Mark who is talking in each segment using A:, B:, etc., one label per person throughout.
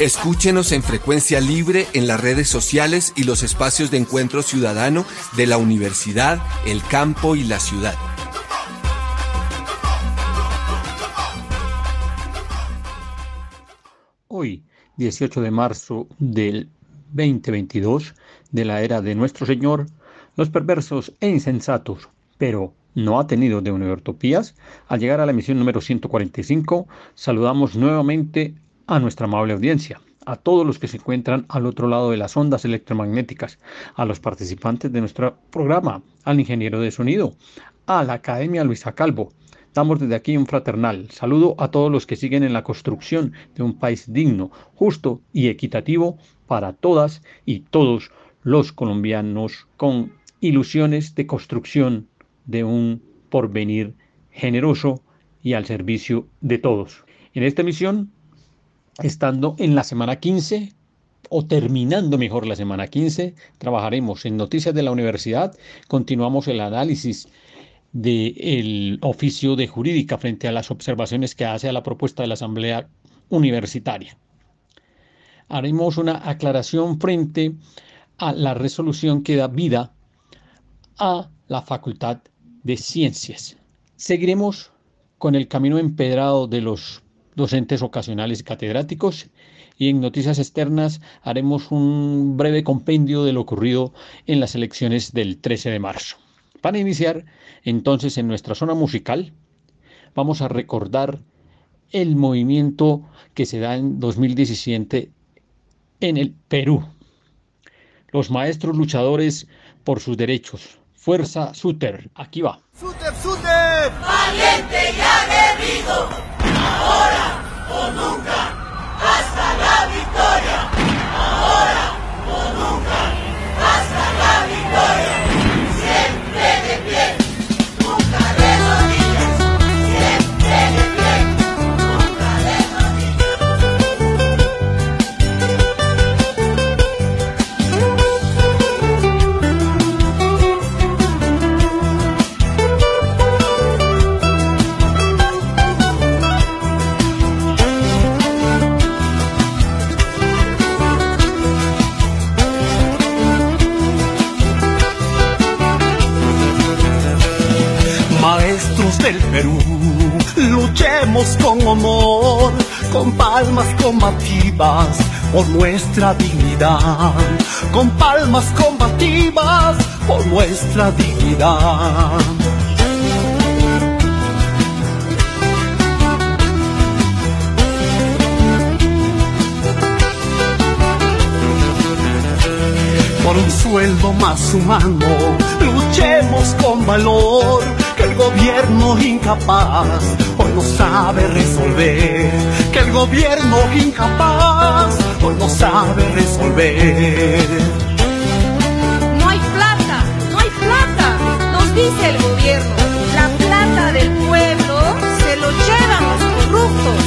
A: Escúchenos en frecuencia libre en las redes sociales y los espacios de encuentro ciudadano de la universidad, el campo y la ciudad.
B: Hoy, 18 de marzo del 2022, de la era de nuestro Señor, los perversos e insensatos, pero no ha tenido de Univertopías, al llegar a la emisión número 145, saludamos nuevamente a nuestra amable audiencia, a todos los que se encuentran al otro lado de las ondas electromagnéticas, a los participantes de nuestro programa, al ingeniero de sonido, a la Academia Luisa Calvo. Damos desde aquí un fraternal saludo a todos los que siguen en la construcción de un país digno, justo y equitativo para todas y todos los colombianos con ilusiones de construcción de un porvenir generoso y al servicio de todos. En esta misión, estando en la semana 15 o terminando mejor la semana 15, trabajaremos en Noticias de la Universidad, continuamos el análisis del oficio de jurídica frente a las observaciones que hace a la propuesta de la Asamblea Universitaria. Haremos una aclaración frente a la resolución que da vida a la Facultad de Ciencias. Seguiremos con el camino empedrado de los docentes ocasionales y catedráticos y en noticias externas haremos un breve compendio de lo ocurrido en las elecciones del 13 de marzo. Para iniciar, entonces, en nuestra zona musical, vamos a recordar el movimiento que se da en 2017 en el Perú. Los maestros luchadores por sus derechos, Fuerza Suter. Aquí va.
C: Suter, Suter. Valiente y aguerrido. Ahora o nunca.
D: Con honor, con palmas combativas por nuestra dignidad. Con palmas combativas por nuestra dignidad. por un sueldo más humano. Luchemos con valor que el gobierno incapaz hoy no sabe resolver, que el gobierno incapaz hoy no sabe resolver.
E: No hay plata, no hay plata, nos dice el gobierno. La plata del pueblo se lo llevan los corruptos.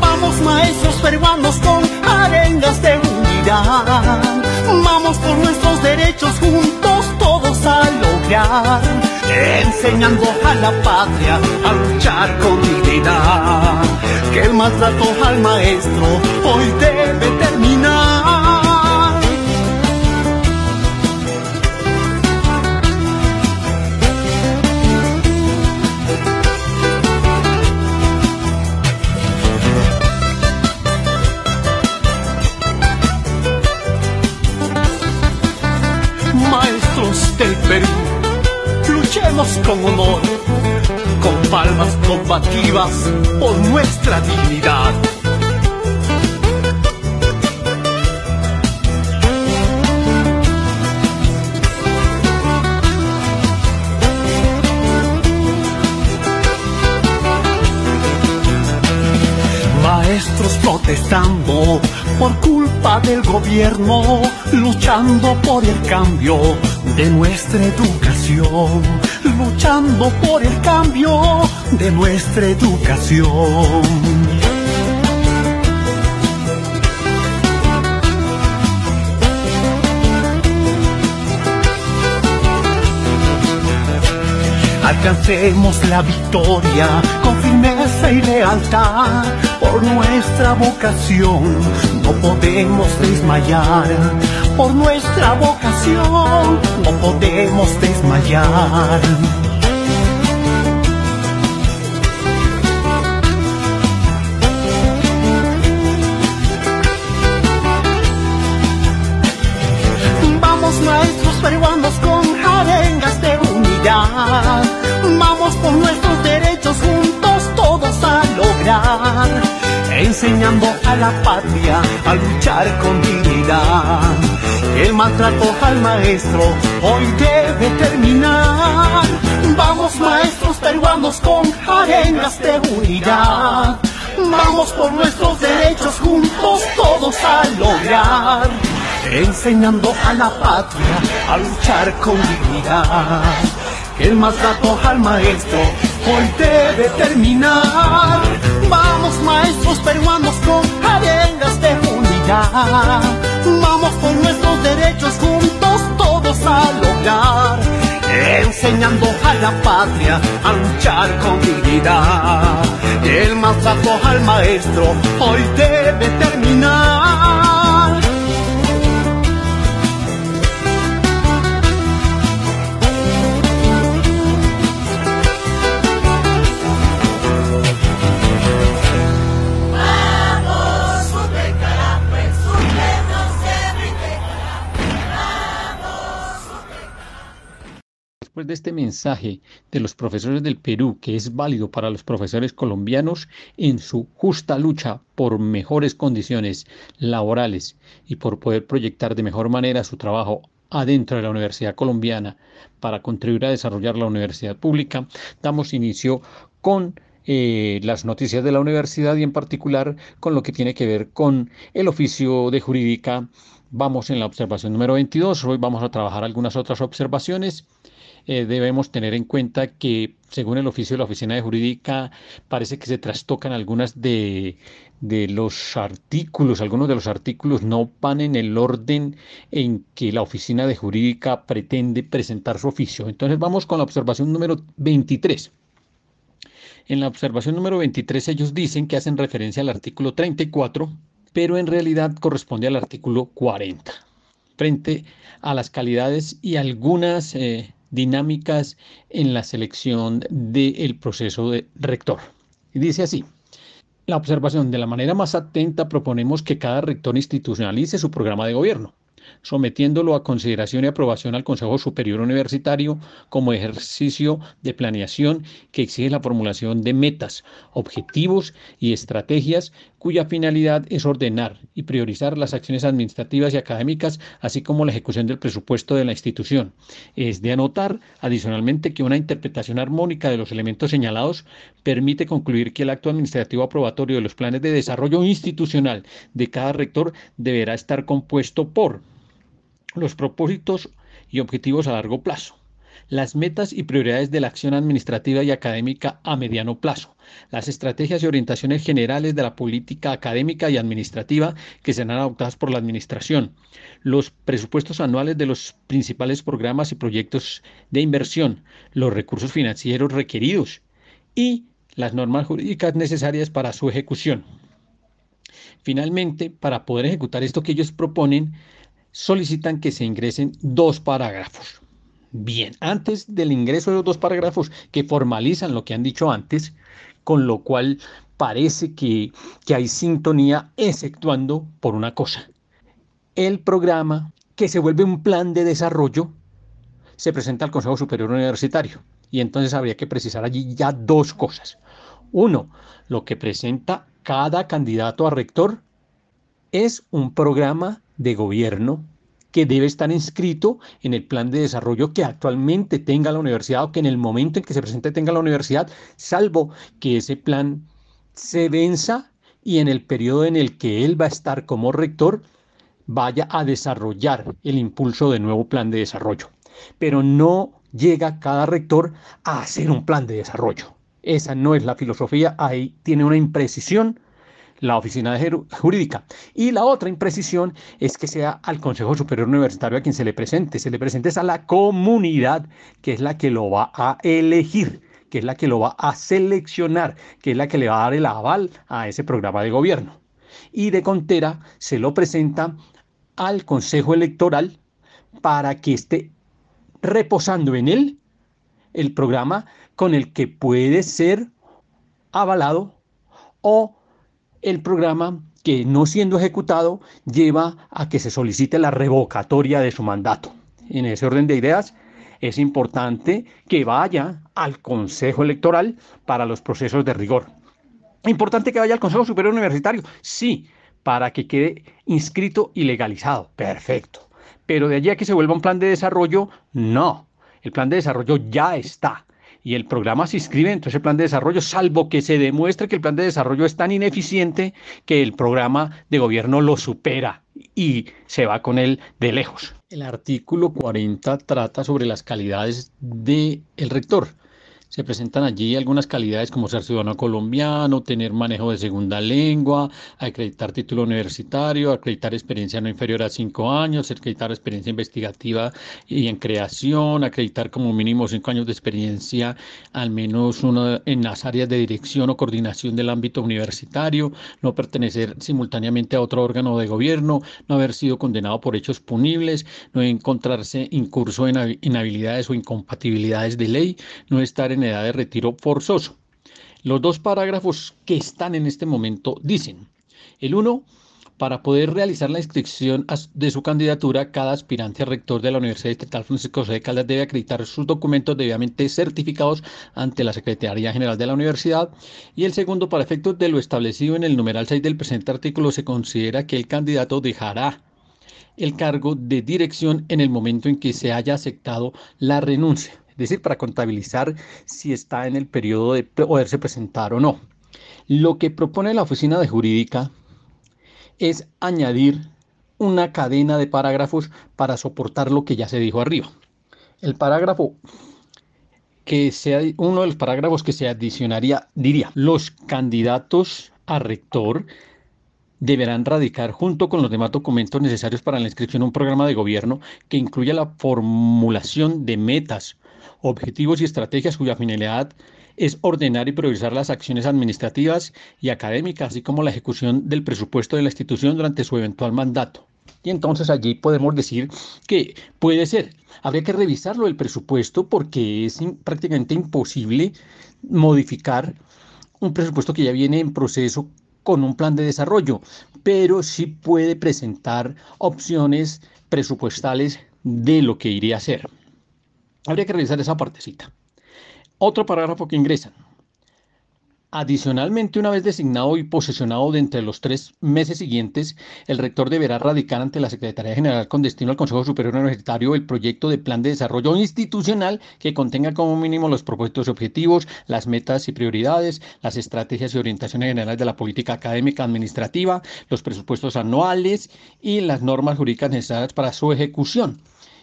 D: Vamos maestros peruanos con arengas de unidad. Vamos por nuestros derechos juntos todos a lograr enseñando a la patria a luchar con dignidad. Que el maltrato al maestro hoy debe terminar. Con honor, con palmas combativas por nuestra dignidad. Protestando por culpa del gobierno, luchando por el cambio de nuestra educación, luchando por el cambio de nuestra educación. Alcancemos la victoria con firmeza y lealtad por nuestra vocación. No podemos desmayar por nuestra vocación. No podemos desmayar. Vamos maestros peruanos con arengas de unidad Por nuestros derechos juntos todos a lograr, enseñando a la patria a luchar con dignidad. El maltrato al maestro hoy debe terminar. Vamos maestros peruanos con arenas de unidad. Vamos por nuestros derechos juntos todos a lograr, enseñando a la patria a luchar con dignidad el maltrato al maestro hoy debe terminar. Vamos maestros peruanos con arengas de unidad. Vamos por nuestros derechos juntos todos a lograr. Enseñando a la patria a luchar con dignidad. El maltrato al maestro hoy debe terminar.
B: De este mensaje de los profesores del Perú, que es válido para los profesores colombianos en su justa lucha por mejores condiciones laborales y por poder proyectar de mejor manera su trabajo adentro de la Universidad Colombiana para contribuir a desarrollar la universidad pública, damos inicio con eh, las noticias de la universidad y en particular con lo que tiene que ver con el oficio de jurídica. Vamos en la observación número 22, hoy vamos a trabajar algunas otras observaciones eh, debemos tener en cuenta que según el oficio de la oficina de jurídica parece que se trastocan algunas de, de los artículos, algunos de los artículos no van en el orden en que la oficina de jurídica pretende presentar su oficio. Entonces vamos con la observación número 23. En la observación número 23 ellos dicen que hacen referencia al artículo 34, pero en realidad corresponde al artículo 40, frente a las calidades y algunas eh, dinámicas en la selección del proceso de rector. Y dice así. La observación de la manera más atenta proponemos que cada rector institucionalice su programa de gobierno sometiéndolo a consideración y aprobación al Consejo Superior Universitario como ejercicio de planeación que exige la formulación de metas, objetivos y estrategias cuya finalidad es ordenar y priorizar las acciones administrativas y académicas, así como la ejecución del presupuesto de la institución. Es de anotar, adicionalmente, que una interpretación armónica de los elementos señalados permite concluir que el acto administrativo aprobatorio de los planes de desarrollo institucional de cada rector deberá estar compuesto por los propósitos y objetivos a largo plazo, las metas y prioridades de la acción administrativa y académica a mediano plazo, las estrategias y orientaciones generales de la política académica y administrativa que serán adoptadas por la Administración, los presupuestos anuales de los principales programas y proyectos de inversión, los recursos financieros requeridos y las normas jurídicas necesarias para su ejecución. Finalmente, para poder ejecutar esto que ellos proponen, solicitan que se ingresen dos parágrafos. Bien, antes del ingreso de los dos parágrafos que formalizan lo que han dicho antes, con lo cual parece que, que hay sintonía, exceptuando por una cosa. El programa, que se vuelve un plan de desarrollo, se presenta al Consejo Superior Universitario. Y entonces habría que precisar allí ya dos cosas. Uno, lo que presenta cada candidato a rector es un programa de gobierno que debe estar inscrito en el plan de desarrollo que actualmente tenga la universidad o que en el momento en que se presente tenga la universidad, salvo que ese plan se venza y en el periodo en el que él va a estar como rector, vaya a desarrollar el impulso de nuevo plan de desarrollo. Pero no llega cada rector a hacer un plan de desarrollo. Esa no es la filosofía, ahí tiene una imprecisión la oficina jurídica. Y la otra imprecisión es que sea al Consejo Superior Universitario a quien se le presente. Se le presente a la comunidad que es la que lo va a elegir que es la que lo va a seleccionar, que es la que le va a dar el aval a ese programa de gobierno. Y de Contera se lo presenta al Consejo Electoral para que esté reposando en él el programa con el que puede ser avalado o el programa que no siendo ejecutado lleva a que se solicite la revocatoria de su mandato. En ese orden de ideas, es importante que vaya al Consejo Electoral para los procesos de rigor. Importante que vaya al Consejo Superior Universitario, sí, para que quede inscrito y legalizado. Perfecto. Pero de allí a que se vuelva un plan de desarrollo, no. El plan de desarrollo ya está y el programa se inscribe en ese plan de desarrollo, salvo que se demuestre que el plan de desarrollo es tan ineficiente que el programa de gobierno lo supera y se va con él de lejos. El artículo 40 trata sobre las calidades del el rector. Se presentan allí algunas calidades como ser ciudadano colombiano, tener manejo de segunda lengua, acreditar título universitario, acreditar experiencia no inferior a cinco años, acreditar experiencia investigativa y en creación, acreditar como mínimo cinco años de experiencia, al menos uno en las áreas de dirección o coordinación del ámbito universitario, no pertenecer simultáneamente a otro órgano de gobierno, no haber sido condenado por hechos punibles, no encontrarse incurso en inhabilidades o incompatibilidades de ley, no estar en de retiro forzoso. Los dos parágrafos que están en este momento dicen, el uno, para poder realizar la inscripción de su candidatura, cada aspirante a rector de la Universidad Estatal Francisco José de Caldas debe acreditar sus documentos debidamente certificados ante la Secretaría General de la Universidad. Y el segundo, para efectos de lo establecido en el numeral 6 del presente artículo, se considera que el candidato dejará el cargo de dirección en el momento en que se haya aceptado la renuncia decir, para contabilizar si está en el periodo de poderse presentar o no. Lo que propone la oficina de jurídica es añadir una cadena de parágrafos para soportar lo que ya se dijo arriba. El parágrafo que sea uno de los parágrafos que se adicionaría diría, los candidatos a rector deberán radicar junto con los demás documentos necesarios para la inscripción un programa de gobierno que incluya la formulación de metas, objetivos y estrategias cuya finalidad es ordenar y priorizar las acciones administrativas y académicas, así como la ejecución del presupuesto de la institución durante su eventual mandato. Y entonces allí podemos decir que puede ser, habría que revisarlo el presupuesto porque es prácticamente imposible modificar un presupuesto que ya viene en proceso con un plan de desarrollo, pero sí puede presentar opciones presupuestales de lo que iría a ser. Habría que revisar esa partecita. Otro parágrafo que ingresan. Adicionalmente, una vez designado y posesionado de entre los tres meses siguientes, el rector deberá radicar ante la Secretaría General con destino al Consejo Superior Universitario el proyecto de plan de desarrollo institucional que contenga como mínimo los propuestos y objetivos, las metas y prioridades, las estrategias y orientaciones generales de la política académica administrativa, los presupuestos anuales y las normas jurídicas necesarias para su ejecución.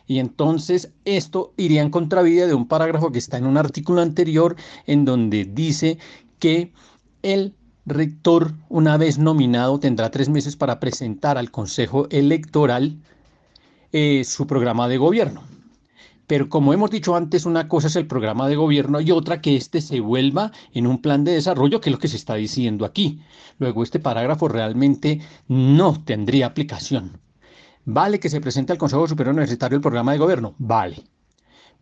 B: Y entonces esto iría en contravía de un parágrafo que está en un artículo anterior en donde dice que el rector, una vez nominado, tendrá tres meses para presentar al Consejo Electoral eh, su programa de gobierno. Pero como hemos dicho antes, una cosa es el programa de gobierno y otra que éste se vuelva en un plan de desarrollo, que es lo que se está diciendo aquí. Luego, este parágrafo realmente no tendría aplicación. Vale que se presente al Consejo Superior Universitario el programa de gobierno, vale.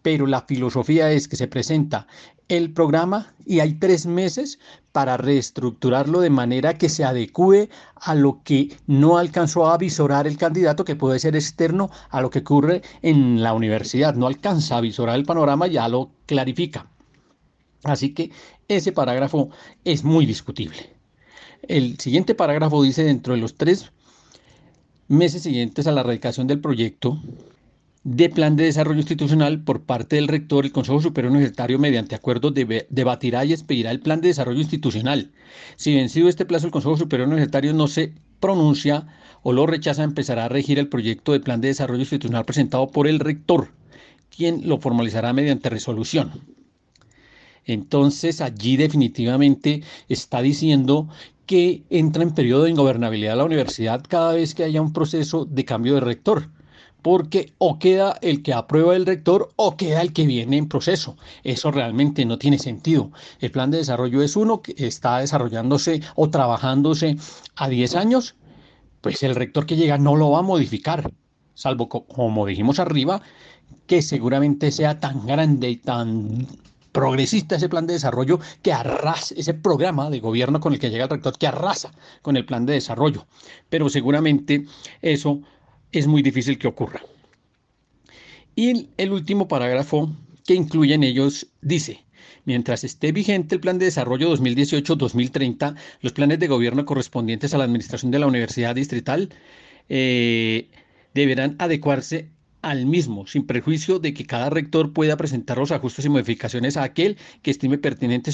B: Pero la filosofía es que se presenta el programa y hay tres meses para reestructurarlo de manera que se adecue a lo que no alcanzó a visorar el candidato, que puede ser externo a lo que ocurre en la universidad. No alcanza a visorar el panorama, ya lo clarifica. Así que ese parágrafo es muy discutible. El siguiente parágrafo dice dentro de los tres meses siguientes a la radicación del proyecto de plan de desarrollo institucional por parte del rector, el Consejo Superior Universitario, mediante acuerdo, debatirá y expedirá el plan de desarrollo institucional. Si vencido este plazo, el Consejo Superior Universitario no se pronuncia o lo rechaza, empezará a regir el proyecto de plan de desarrollo institucional presentado por el rector, quien lo formalizará mediante resolución. Entonces allí definitivamente está diciendo que entra en periodo de ingobernabilidad la universidad cada vez que haya un proceso de cambio de rector porque o queda el que aprueba el rector o queda el que viene en proceso. Eso realmente no tiene sentido. El plan de desarrollo es uno que está desarrollándose o trabajándose a 10 años, pues el rector que llega no lo va a modificar, salvo como dijimos arriba, que seguramente sea tan grande y tan progresista ese plan de desarrollo que arrasa, ese programa de gobierno con el que llega el rector que arrasa con el plan de desarrollo. Pero seguramente eso es muy difícil que ocurra. Y el último parágrafo que incluyen ellos dice, mientras esté vigente el Plan de Desarrollo 2018-2030, los planes de gobierno correspondientes a la administración de la Universidad Distrital eh, deberán adecuarse al mismo, sin prejuicio de que cada rector pueda presentar los ajustes y modificaciones a aquel que estime pertinente,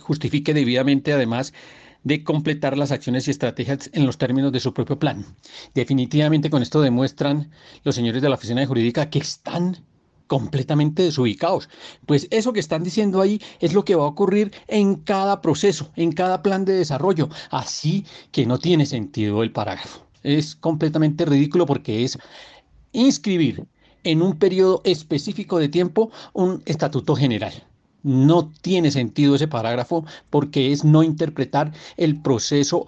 B: justifique debidamente además de completar las acciones y estrategias en los términos de su propio plan. Definitivamente con esto demuestran los señores de la oficina de jurídica que están completamente desubicados. Pues eso que están diciendo ahí es lo que va a ocurrir en cada proceso, en cada plan de desarrollo. Así que no tiene sentido el parágrafo. Es completamente ridículo porque es inscribir en un periodo específico de tiempo un estatuto general. No tiene sentido ese parágrafo porque es no interpretar el proceso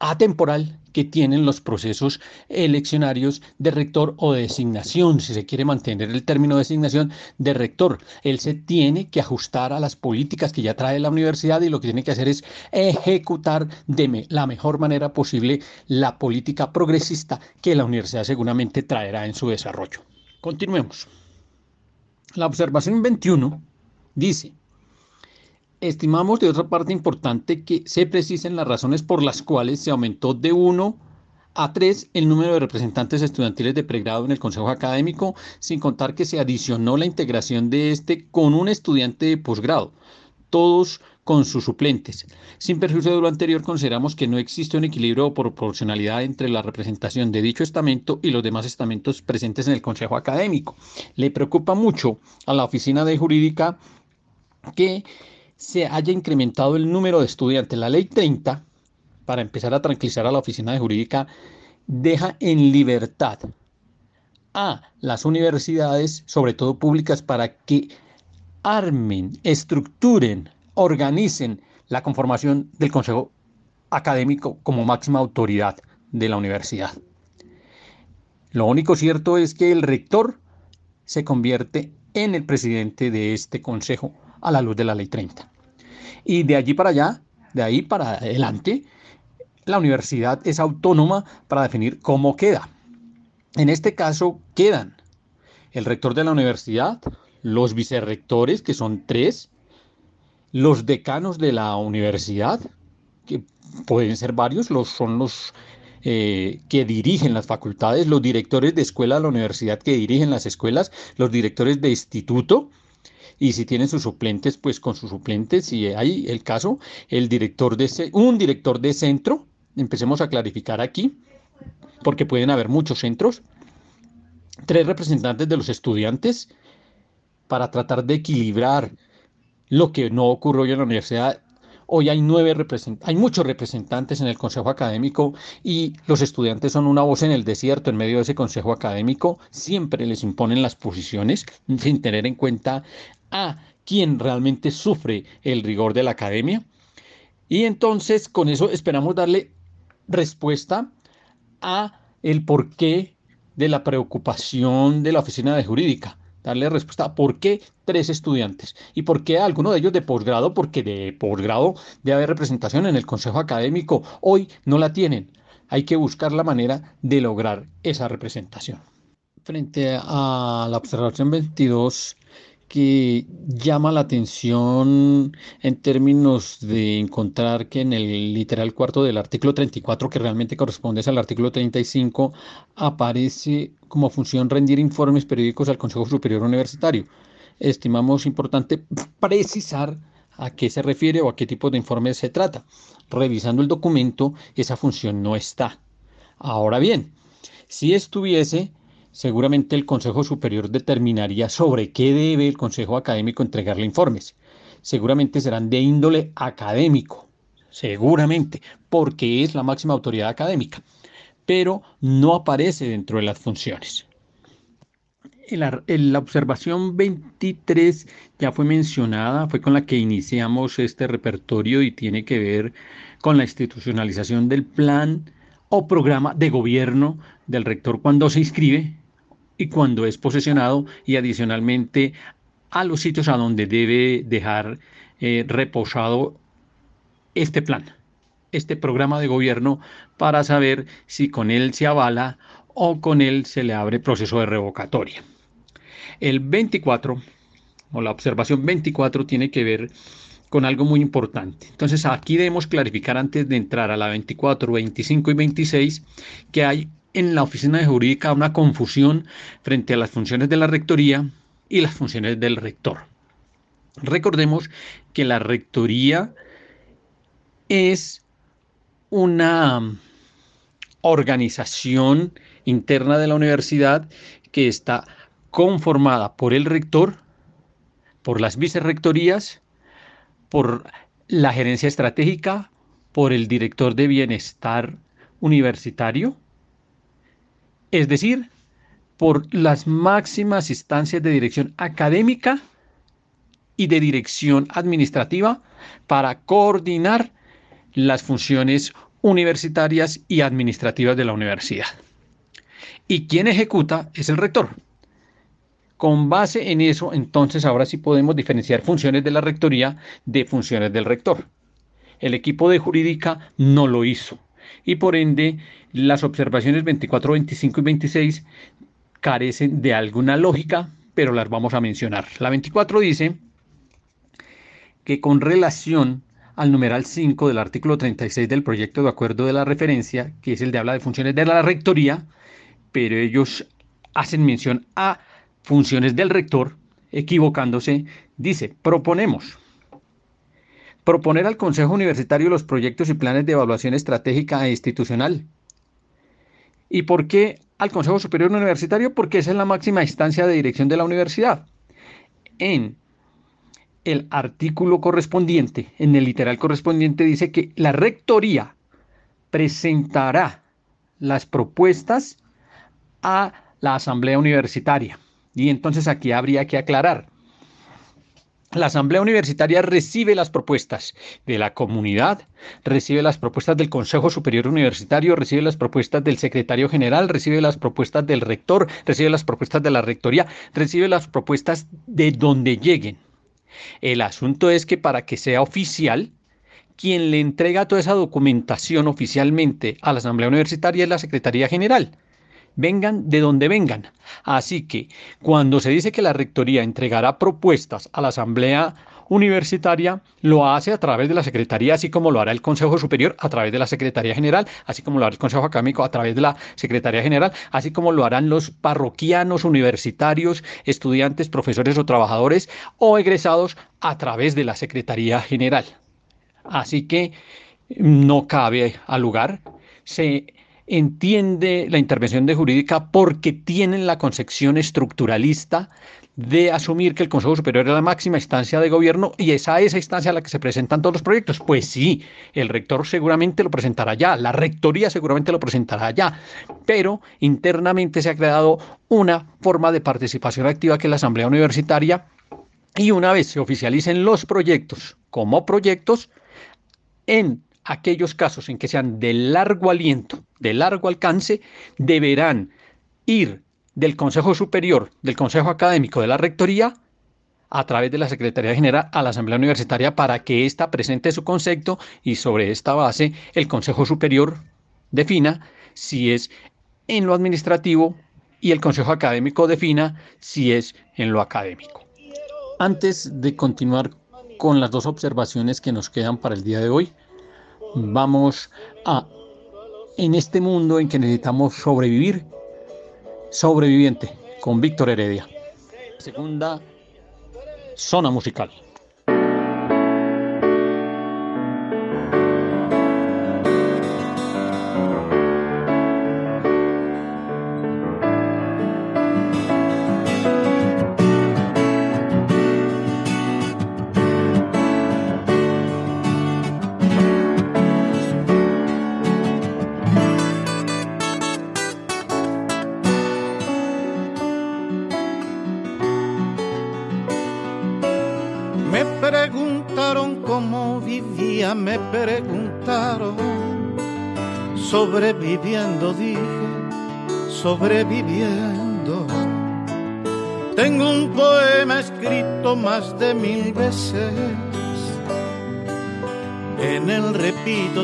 B: atemporal que tienen los procesos eleccionarios de rector o de designación, si se quiere mantener el término de designación de rector. Él se tiene que ajustar a las políticas que ya trae la universidad y lo que tiene que hacer es ejecutar de la mejor manera posible la política progresista que la universidad seguramente traerá en su desarrollo. Continuemos. La observación 21 Dice, estimamos de otra parte importante que se precisen las razones por las cuales se aumentó de 1 a 3 el número de representantes estudiantiles de pregrado en el Consejo Académico, sin contar que se adicionó la integración de este con un estudiante de posgrado, todos con sus suplentes. Sin perjuicio de lo anterior, consideramos que no existe un equilibrio o proporcionalidad entre la representación de dicho estamento y los demás estamentos presentes en el Consejo Académico. Le preocupa mucho a la Oficina de Jurídica que se haya incrementado el número de estudiantes. La ley 30, para empezar a tranquilizar a la oficina de jurídica, deja en libertad a las universidades, sobre todo públicas, para que armen, estructuren, organicen la conformación del Consejo Académico como máxima autoridad de la universidad. Lo único cierto es que el rector se convierte en el presidente de este Consejo a la luz de la ley 30. Y de allí para allá, de ahí para adelante, la universidad es autónoma para definir cómo queda. En este caso quedan el rector de la universidad, los vicerrectores, que son tres, los decanos de la universidad, que pueden ser varios, los, son los eh, que dirigen las facultades, los directores de escuela de la universidad que dirigen las escuelas, los directores de instituto, y si tienen sus suplentes, pues con sus suplentes, si hay el caso, el director de un director de centro, empecemos a clarificar aquí, porque pueden haber muchos centros, tres representantes de los estudiantes para tratar de equilibrar lo que no ocurrió hoy en la universidad. Hoy hay nueve hay muchos representantes en el consejo académico y los estudiantes son una voz en el desierto en medio de ese consejo académico. Siempre les imponen las posiciones sin tener en cuenta a quien realmente sufre el rigor de la academia. Y entonces con eso esperamos darle respuesta a el porqué de la preocupación de la oficina de jurídica. Darle respuesta a por qué tres estudiantes y por qué alguno de ellos de posgrado, porque de posgrado debe haber representación en el consejo académico. Hoy no la tienen. Hay que buscar la manera de lograr esa representación. Frente a la observación 22, que llama la atención en términos de encontrar que en el literal cuarto del artículo 34, que realmente corresponde al artículo 35, aparece como función rendir informes periódicos al Consejo Superior Universitario. Estimamos importante precisar a qué se refiere o a qué tipo de informes se trata. Revisando el documento, esa función no está. Ahora bien, si estuviese, seguramente el Consejo Superior determinaría sobre qué debe el Consejo Académico entregarle informes. Seguramente serán de índole académico, seguramente, porque es la máxima autoridad académica, pero no aparece dentro de las funciones. La, la, observación 23 ya fue mencionada, fue con la que iniciamos este repertorio y tiene que ver con la institucionalización del plan o programa de gobierno del rector cuando se inscribe y cuando es posesionado y adicionalmente a los sitios a donde debe dejar eh, reposado este plan, este programa de gobierno para saber si con él se avala o con él se le abre proceso de revocatoria. El 24 o la observación 24 tiene que ver con algo muy importante. Entonces aquí debemos clarificar antes de entrar a la 24, 25 y 26 que hay en la oficina de jurídica una confusión frente a las funciones de la rectoría y las funciones del rector. Recordemos que la rectoría es una organización interna de la universidad que está conformada por el rector, por las vicerrectorías, por la gerencia estratégica, por el director de bienestar universitario, es decir, por las máximas instancias de dirección académica y de dirección administrativa para coordinar las funciones universitarias y administrativas de la universidad. Y quien ejecuta es el rector. Con base en eso, entonces ahora sí podemos diferenciar funciones de la rectoría de funciones del rector. El equipo de jurídica no lo hizo y por ende las observaciones 24, 25 y 26 carecen de alguna lógica, pero las vamos a mencionar. La 24 dice que con relación al numeral 5 del artículo 36 del proyecto de acuerdo de la referencia, que es el de habla de funciones de la rectoría, pero ellos hacen mención a funciones del rector, equivocándose, dice, proponemos proponer al Consejo Universitario los proyectos y planes de evaluación estratégica e institucional. ¿Y por qué al Consejo Superior Universitario? Porque esa es la máxima instancia de dirección de la universidad. En el artículo correspondiente, en el literal correspondiente, dice que la rectoría presentará las propuestas a la Asamblea Universitaria. Y entonces aquí habría que aclarar. La Asamblea Universitaria recibe las propuestas de la comunidad, recibe las propuestas del Consejo Superior Universitario, recibe las propuestas del Secretario General, recibe las propuestas del rector, recibe las propuestas de la Rectoría, recibe las propuestas de donde lleguen. El asunto es que para que sea oficial, quien le entrega toda esa documentación oficialmente a la Asamblea Universitaria es la Secretaría General vengan de donde vengan. Así que cuando se dice que la Rectoría entregará propuestas a la Asamblea Universitaria, lo hace a través de la Secretaría, así como lo hará el Consejo Superior a través de la Secretaría General, así como lo hará el Consejo Académico a través de la Secretaría General, así como lo harán los parroquianos universitarios, estudiantes, profesores o trabajadores o egresados a través de la Secretaría General. Así que no cabe al lugar. Se entiende la intervención de jurídica porque tienen la concepción estructuralista de asumir que el Consejo Superior es la máxima instancia de gobierno y es a esa instancia a la que se presentan todos los proyectos. Pues sí, el rector seguramente lo presentará ya, la rectoría seguramente lo presentará ya, pero internamente se ha creado una forma de participación activa que es la Asamblea Universitaria y una vez se oficialicen los proyectos como proyectos, en aquellos casos en que sean de largo aliento, de largo alcance, deberán ir del Consejo Superior, del Consejo Académico, de la Rectoría, a través de la Secretaría General a la Asamblea Universitaria para que ésta presente su concepto y sobre esta base el Consejo Superior defina si es en lo administrativo y el Consejo Académico defina si es en lo académico. Antes de continuar con las dos observaciones que nos quedan para el día de hoy, vamos a, en este mundo en que necesitamos sobrevivir, sobreviviente, con Víctor Heredia. Segunda zona musical.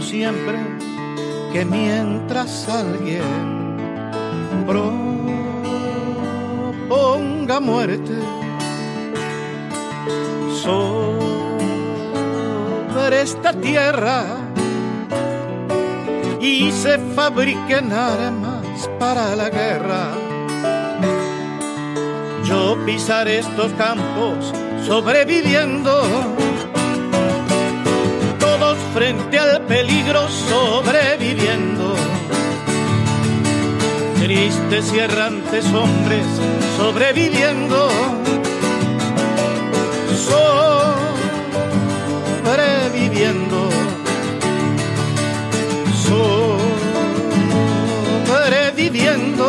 F: Siempre que mientras alguien proponga muerte sobre esta tierra, y se fabriquen armas para la guerra. Yo pisaré estos campos sobreviviendo, frente al peligro sobreviviendo. Tristes y errantes hombres sobreviviendo. Sobreviviendo sobreviviendo, sobreviviendo,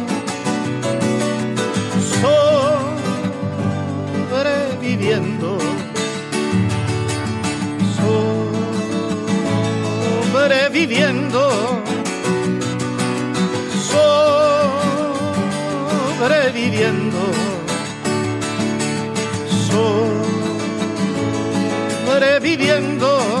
F: sobreviviendo, sobreviviendo, sobreviviendo, sobreviviendo.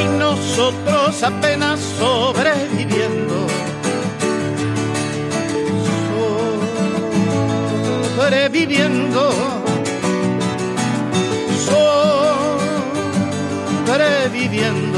F: y nosotros apenas sobreviviendo. Sobreviviendo sobreviviendo,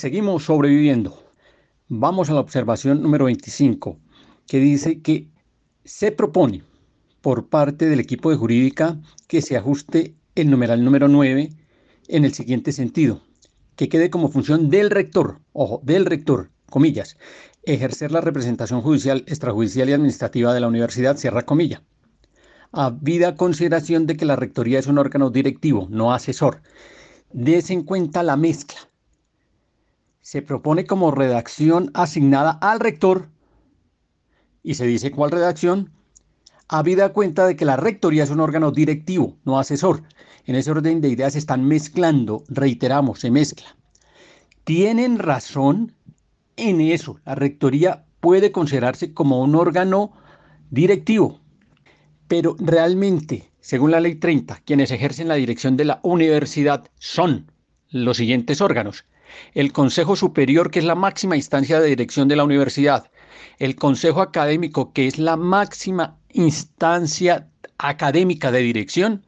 B: seguimos sobreviviendo. Vamos a la observación número 25, que dice que se propone por parte del equipo de jurídica que se ajuste el numeral número 9 en el siguiente sentido, que quede como función del rector, ojo, del rector, comillas, ejercer la representación judicial, extrajudicial y administrativa de la universidad, cierra comilla. Habida consideración de que la rectoría es un órgano directivo, no asesor, des en cuenta la mezcla se propone como redacción asignada al rector y se dice cuál redacción, habida cuenta de que la rectoría es un órgano directivo, no asesor. En ese orden de ideas se están mezclando, reiteramos, se mezcla. Tienen razón en eso. La rectoría puede considerarse como un órgano directivo, pero realmente, según la ley 30, quienes ejercen la dirección de la universidad son los siguientes órganos el Consejo Superior, que es la máxima instancia de dirección de la universidad, el Consejo Académico, que es la máxima instancia académica de dirección,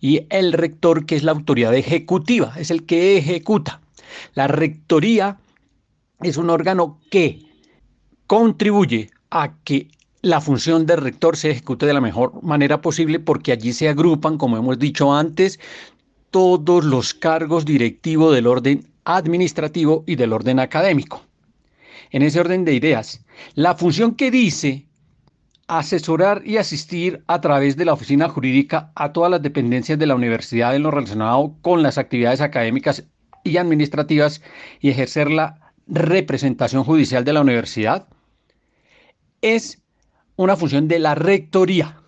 B: y el rector, que es la autoridad ejecutiva, es el que ejecuta. La rectoría es un órgano que contribuye a que la función del rector se ejecute de la mejor manera posible porque allí se agrupan, como hemos dicho antes, todos los cargos directivos del orden administrativo y del orden académico. En ese orden de ideas, la función que dice asesorar y asistir a través de la oficina jurídica a todas las dependencias de la universidad en lo relacionado con las actividades académicas y administrativas y ejercer la representación judicial de la universidad, es una función de la rectoría.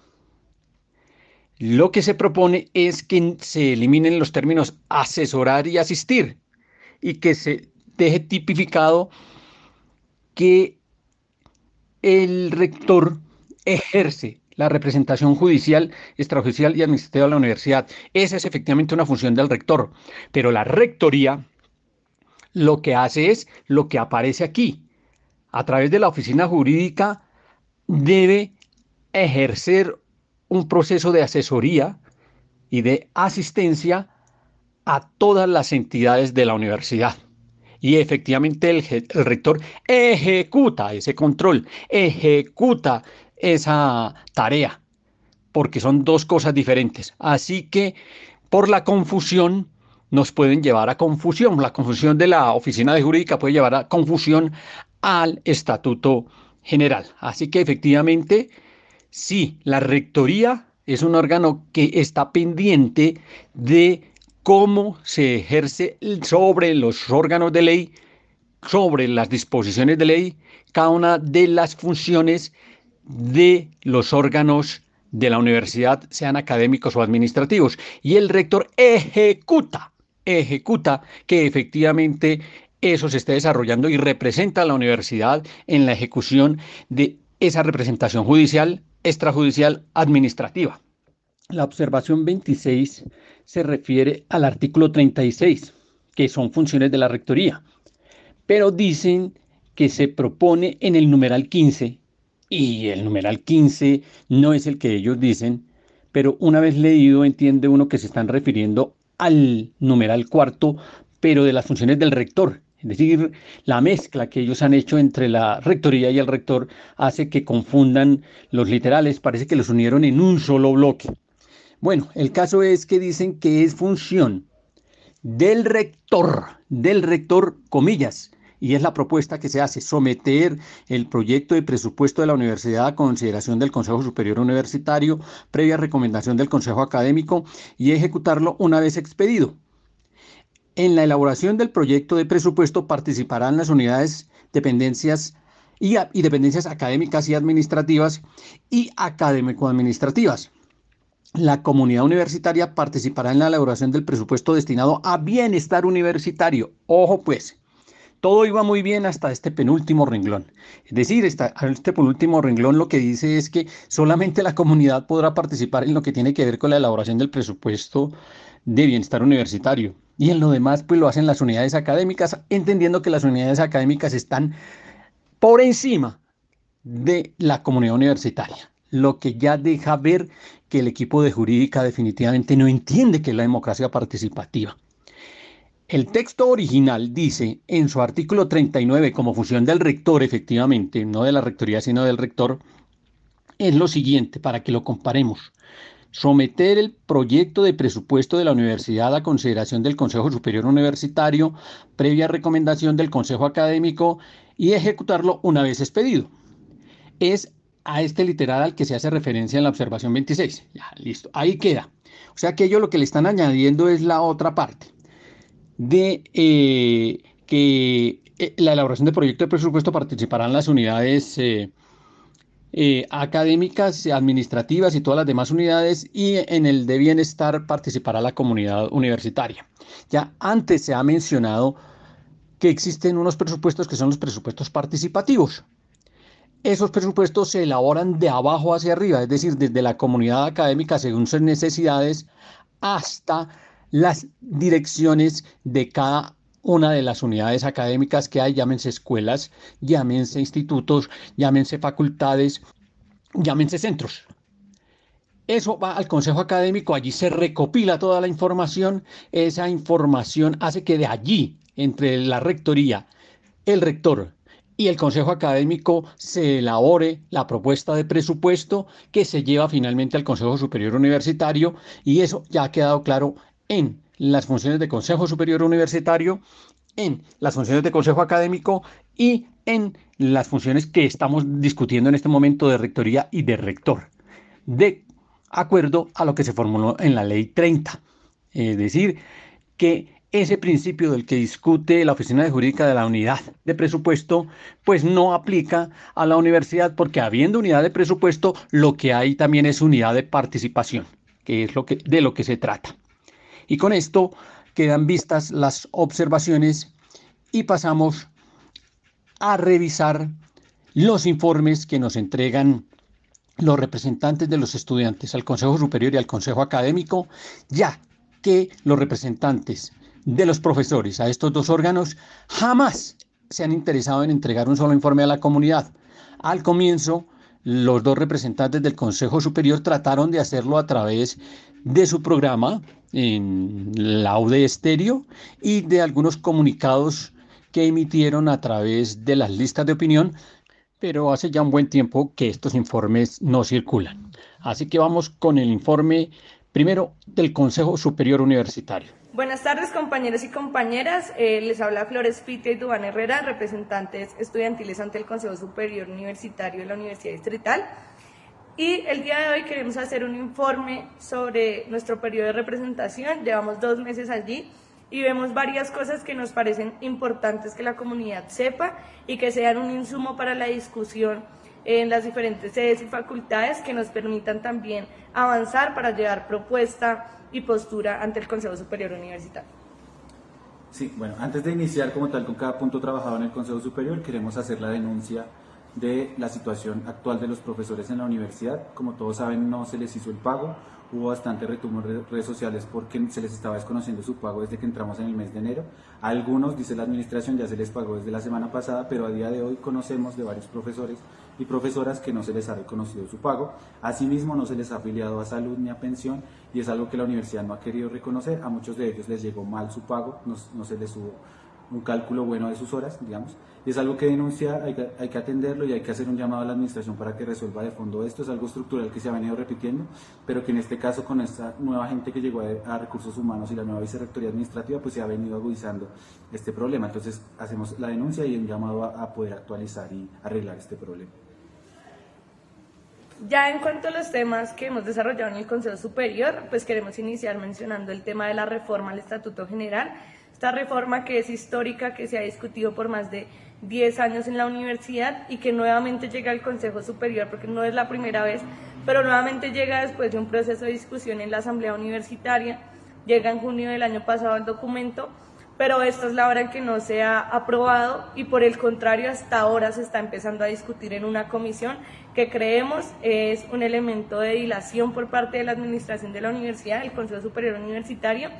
B: Lo que se propone es que se eliminen los términos asesorar y asistir y que se deje tipificado que el rector ejerce la representación judicial, extrajudicial y administrativa de la universidad. Esa es efectivamente una función del rector, pero la rectoría lo que hace es lo que aparece aquí. A través de la oficina jurídica debe ejercer un proceso de asesoría y de asistencia a todas las entidades de la universidad. Y efectivamente el, rector ejecuta ese control, ejecuta esa tarea, porque son dos cosas diferentes. Así que por la confusión nos pueden llevar a confusión. La confusión de la oficina de jurídica puede llevar a confusión al estatuto general. Así que efectivamente, sí, la rectoría es un órgano que está pendiente de cómo se ejerce sobre los órganos de ley, sobre las disposiciones de ley, cada una de las funciones de los órganos de la universidad, sean académicos o administrativos. Y el rector ejecuta, ejecuta que efectivamente eso se esté desarrollando y representa a la universidad en la ejecución de esa representación judicial, extrajudicial, administrativa. La observación 26 se refiere al artículo 36, que son funciones de la rectoría, pero dicen que se propone en el numeral 15 y el numeral 15 no es el que ellos dicen, pero una vez leído entiende uno que se están refiriendo al numeral cuarto, pero de las funciones del rector. Es decir, la mezcla que ellos han hecho entre la rectoría y el rector hace que confundan los literales, parece que los unieron en un solo bloque. Bueno, el caso es que dicen que es función del rector, del rector, comillas, y es la propuesta que se hace, someter el proyecto de presupuesto de la universidad a consideración del Consejo Superior Universitario, previa recomendación del Consejo Académico y ejecutarlo una vez expedido. En la elaboración del proyecto de presupuesto participarán las unidades dependencias y, y dependencias académicas y administrativas y académico-administrativas. La comunidad universitaria participará en la elaboración del presupuesto destinado a bienestar universitario. Ojo pues, todo iba muy bien hasta este penúltimo renglón. Es decir, este penúltimo renglón lo que dice es que solamente la comunidad podrá participar en lo que tiene que ver con la elaboración del presupuesto de bienestar universitario. Y en lo demás, pues lo hacen las unidades académicas, entendiendo que las unidades académicas están por encima de la comunidad universitaria, lo que ya deja ver que el equipo de jurídica definitivamente no entiende que es la democracia participativa. El texto original dice en su artículo 39, como función del rector, efectivamente, no de la rectoría, sino del rector, es lo siguiente, para que lo comparemos. Someter el proyecto de presupuesto de la universidad a consideración del Consejo Superior Universitario, previa recomendación del Consejo Académico y ejecutarlo una vez expedido. Es a este literal al que se hace referencia en la observación 26. Ya, listo. Ahí queda. O sea que ellos lo que le están añadiendo es la otra parte de eh, que eh, la elaboración del proyecto de presupuesto participarán las unidades eh, académicas, administrativas y todas las demás unidades y en el de bienestar participará la comunidad universitaria. Ya antes se ha mencionado que existen unos presupuestos que son los presupuestos participativos. Esos presupuestos se elaboran de abajo hacia arriba, es decir, desde la comunidad académica según sus necesidades hasta las direcciones de cada una de las unidades académicas que hay, llámense escuelas, llámense institutos, llámense facultades, llámense centros. Eso va al Consejo Académico, allí se recopila toda la información, esa información hace que de allí, entre la rectoría, el rector y el Consejo Académico, se elabore la propuesta de presupuesto que se lleva finalmente al Consejo Superior Universitario y eso ya ha quedado claro en las funciones de Consejo Superior Universitario, en las funciones de Consejo Académico y en las funciones que estamos discutiendo en este momento de rectoría y de rector, de acuerdo a lo que se formuló en la ley 30. Es decir, que ese principio del que discute la Oficina de Jurídica de la Unidad de Presupuesto, pues no aplica a la universidad porque habiendo unidad de presupuesto, lo que hay también es unidad de participación, que es lo que, de lo que se trata. Y con esto quedan vistas las observaciones y pasamos a revisar los informes que nos entregan los representantes de los estudiantes al Consejo Superior y al Consejo Académico, ya que los representantes de los profesores a estos dos órganos jamás se han interesado en entregar un solo informe a la comunidad. Al comienzo, los dos representantes del Consejo Superior trataron de hacerlo a través de su programa en la Aude Estéreo y de algunos comunicados que emitieron a través de las listas de opinión, pero hace ya un buen tiempo que estos informes no circulan. Así que vamos con el informe primero del Consejo Superior Universitario.
G: Buenas tardes compañeros y compañeras, eh, les habla Flores Pite y Dubán Herrera, representantes estudiantiles ante el Consejo Superior Universitario de la Universidad Distrital. Y el día de hoy queremos hacer un informe sobre nuestro periodo de representación. Llevamos dos meses allí y vemos varias cosas que nos parecen importantes que la comunidad sepa y que sean un insumo para la discusión en las diferentes sedes y facultades que nos permitan también avanzar para llevar propuesta y postura ante el Consejo Superior Universitario.
H: Sí, bueno, antes de iniciar como tal con cada punto trabajado en el Consejo Superior, queremos hacer la denuncia de la situación actual de los profesores en la universidad. Como todos saben, no se les hizo el pago. hubo bastante retumbo en redes sociales porque se les estaba desconociendo su pago desde que entramos en el mes de enero. A algunos, dice la administración, ya se les pagó desde la semana pasada, pero a día de hoy conocemos de varios profesores y profesoras que no se les ha reconocido su pago. Asimismo, no se les ha afiliado a salud ni a pensión y es algo que la universidad no ha querido reconocer. A muchos de ellos les llegó mal su pago, no, no se les hubo un cálculo bueno de sus horas, digamos. Y es algo que denunciar, hay que, hay que atenderlo y hay que hacer un llamado a la administración para que resuelva de fondo esto. Es algo estructural que se ha venido repitiendo, pero que en este caso con esta nueva gente que llegó a, recursos humanos y la nueva vicerrectoría administrativa, pues se ha venido agudizando este problema. Entonces hacemos la denuncia y un llamado a poder actualizar y arreglar este problema.
G: Ya en cuanto a los temas que hemos desarrollado en el Consejo Superior, pues queremos iniciar mencionando el tema de la reforma al Estatuto General. Esta reforma que es histórica, que se ha discutido por más de 10 años en la universidad y que nuevamente llega al Consejo Superior, porque no es la primera vez, pero nuevamente llega después de un proceso de discusión en la Asamblea Universitaria. Llega en junio del año pasado el documento, pero esta es la hora en que no se ha aprobado y por el contrario hasta ahora se está empezando a discutir en una comisión que creemos es un elemento de dilación por parte de la administración de la universidad, el Consejo Superior Universitario,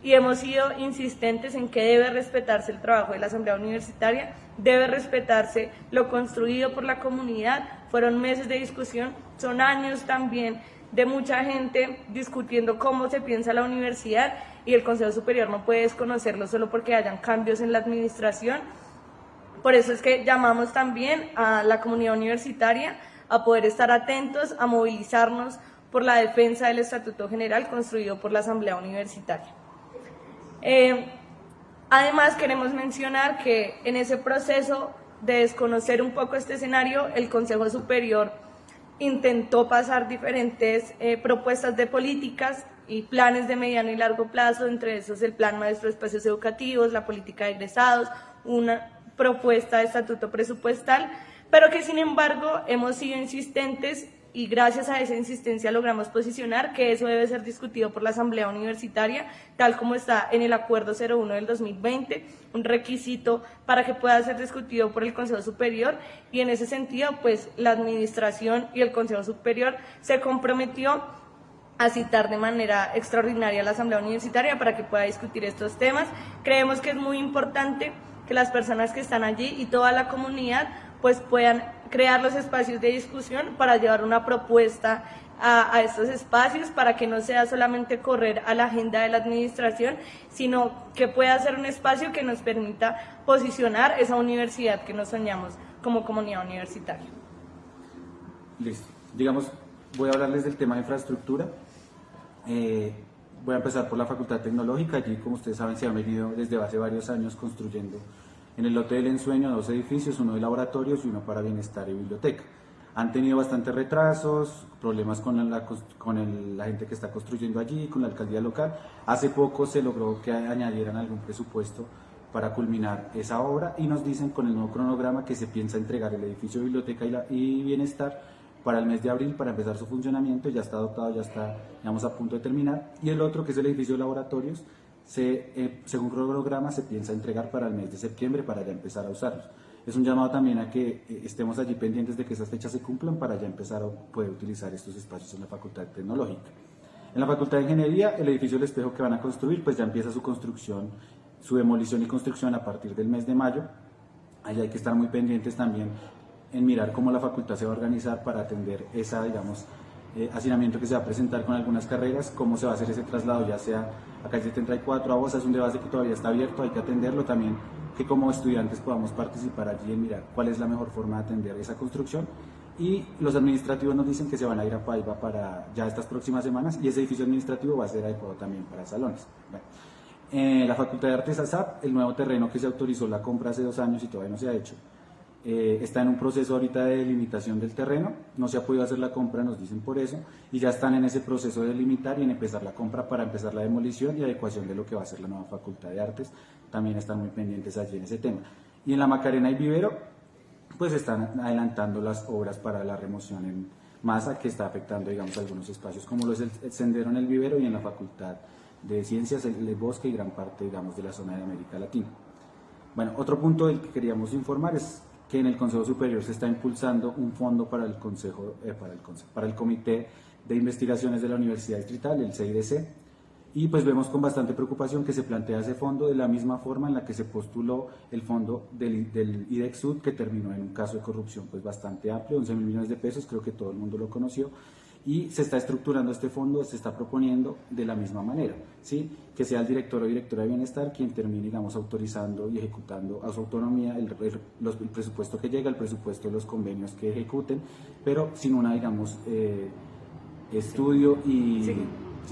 G: y hemos sido insistentes en que debe respetarse el trabajo de la Asamblea Universitaria, debe respetarse lo construido por la comunidad. Fueron meses de discusión, son años también de mucha gente discutiendo cómo se piensa la universidad y el Consejo Superior no puede desconocerlo solo porque hayan cambios en la administración. Por eso es que llamamos también a la comunidad universitaria a poder estar atentos, a movilizarnos por la defensa del Estatuto General construido por la Asamblea Universitaria. Eh, además, queremos mencionar que en ese proceso de desconocer un poco este escenario, el Consejo Superior intentó pasar diferentes eh, propuestas de políticas y planes de mediano y largo plazo, entre esos el Plan Maestro de Espacios Educativos, la política de egresados, una propuesta de estatuto presupuestal, pero que sin embargo hemos sido insistentes y gracias a esa insistencia logramos posicionar que eso debe ser discutido por la Asamblea Universitaria, tal como está en el Acuerdo 01 del 2020, un requisito para que pueda ser discutido por el Consejo Superior y en ese sentido, pues la Administración y el Consejo Superior se comprometió a citar de manera extraordinaria a la Asamblea Universitaria para que pueda discutir estos temas. Creemos que es muy importante que las personas que están allí y toda la comunidad pues puedan crear los espacios de discusión para llevar una propuesta a, a, estos espacios para que no sea solamente correr a la agenda de la administración, sino que pueda ser un espacio que nos permita posicionar esa universidad que nos soñamos como comunidad universitaria.
H: Listo. Digamos, voy a hablarles del tema de infraestructura. Eh, voy a empezar por la Facultad Tecnológica. Allí, como ustedes saben, se ha venido desde hace varios años construyendo en el lote del ensueño dos edificios, uno de laboratorios y uno para bienestar y biblioteca. Han tenido bastantes retrasos, problemas con, la, gente que está construyendo allí, con la alcaldía local. Hace poco se logró que añadieran algún presupuesto para culminar esa obra y nos dicen con el nuevo cronograma que se piensa entregar el edificio biblioteca y, bienestar para el mes de abril para empezar su funcionamiento, ya está dotado, ya está digamos, a punto de terminar. Y el otro, que es el edificio de laboratorios, se, eh, según se piensa entregar para el mes de septiembre para ya empezar a usarlos. Es un llamado también a que eh, estemos allí pendientes de que esas fechas se cumplan para ya empezar a poder utilizar estos espacios en la Facultad Tecnológica. En la Facultad de Ingeniería, el edificio del espejo que van a construir, pues ya empieza su construcción, su demolición y construcción a partir del mes de mayo. Allí hay que estar muy pendientes también en mirar cómo la facultad se va a organizar para atender esa, digamos, eh, hacinamiento que se va a presentar con algunas carreras, cómo se va a hacer ese traslado, ya sea a calle 74 a Bosa, es un debate que todavía está abierto, hay que atenderlo también, que como estudiantes podamos participar allí en mirar cuál es la mejor forma de atender esa construcción. Y los administrativos nos dicen que se van a ir a Paiva para ya estas próximas semanas y ese edificio administrativo va a ser adecuado también para salones. Bueno. Eh, la Facultad de Artes ASAP, el nuevo terreno que se autorizó la compra hace dos años y todavía no se ha hecho, eh, está en un proceso ahorita de delimitación del terreno, no se ha podido hacer la compra, nos dicen por eso, y ya están en ese proceso de delimitar y en empezar la compra para empezar la demolición y adecuación de lo que va a ser la nueva Facultad de Artes, también están muy pendientes allí en ese tema. Y en la Macarena y Vivero, pues están adelantando las obras para la remoción en masa que está afectando, digamos, algunos espacios, como lo es el sendero en el Vivero y en la Facultad de Ciencias, el bosque y gran parte, digamos, de la zona de América Latina. Bueno, otro punto del que queríamos informar es que en el Consejo Superior se está impulsando un fondo para el Consejo, eh, para, el Comité de Investigaciones de la Universidad Distrital, el CIDC, y pues vemos con bastante preocupación que se plantea ese fondo de la misma forma en la que se postuló el fondo del, del IDEXUD que terminó en un caso de corrupción pues bastante amplio, 11 mil millones de pesos, creo que todo el mundo lo conoció, y se está estructurando este fondo, se está proponiendo de la misma manera, ¿sí? que sea el director o directora de bienestar quien termine, digamos, autorizando y ejecutando a su autonomía el, presupuesto que llega, el presupuesto de los convenios que ejecuten, pero sin una, digamos, eh, estudio y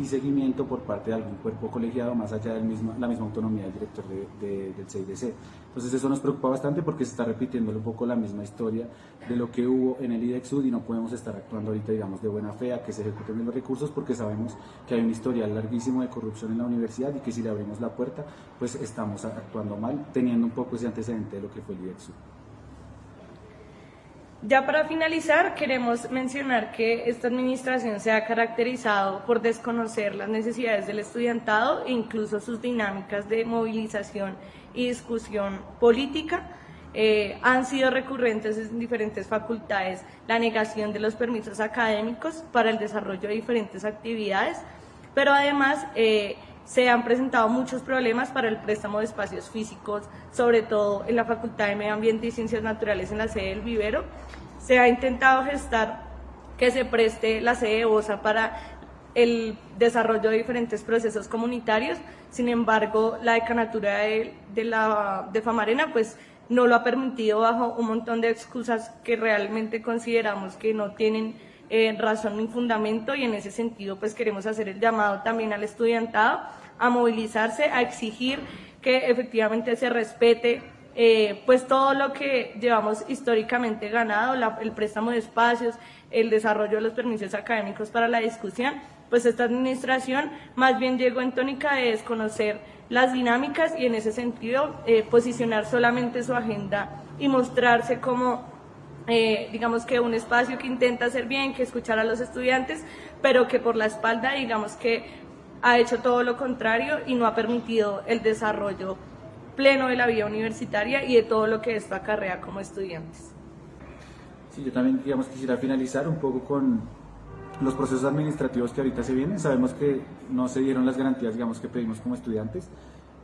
H: y seguimiento por parte de algún cuerpo colegiado más allá de la misma autonomía del director del CIDC. Entonces eso nos preocupa bastante porque se está repitiendo un poco la misma historia de lo que hubo en el IDEXUD y no podemos estar actuando ahorita, digamos, de buena fe a que se ejecuten los recursos porque sabemos que hay un historial larguísimo de corrupción en la universidad y que si le abrimos la puerta, pues estamos actuando mal, teniendo un poco ese antecedente de lo que fue el IDEXUD.
G: Ya para finalizar, queremos mencionar que esta administración se ha caracterizado por desconocer las necesidades del estudiantado e incluso sus dinámicas de movilización y discusión política. Eh, han sido recurrentes en diferentes facultades la negación de los permisos académicos para el desarrollo de diferentes actividades, pero además eh, se han presentado muchos problemas para el préstamo de espacios físicos, sobre todo en la Facultad de Medio Ambiente y Ciencias Naturales en la sede del vivero. Se ha intentado gestar que se preste la sede de OSA para el desarrollo de diferentes procesos comunitarios, sin embargo, la decanatura de, la, de Famarena pues, no lo ha permitido bajo un montón de excusas que realmente consideramos que no tienen eh, razón ni fundamento y en ese sentido pues queremos hacer el llamado también al estudiantado a movilizarse, a exigir que efectivamente se respete eh, pues todo lo que llevamos históricamente ganado, el préstamo de espacios, el desarrollo de los permisos académicos para la discusión, pues esta administración más bien llegó en tónica de desconocer las dinámicas y en ese sentido eh, posicionar solamente su agenda y mostrarse como eh, digamos que un espacio que intenta hacer bien, que escuchar a los estudiantes, pero que por la espalda, digamos que ha hecho todo lo contrario y no ha permitido el desarrollo pleno de la vida universitaria y de todo lo que esto acarrea como estudiantes.
H: Sí, yo también, digamos, quisiera finalizar un poco con los procesos administrativos que ahorita se vienen. Sabemos que no se dieron las garantías, digamos, que pedimos como estudiantes,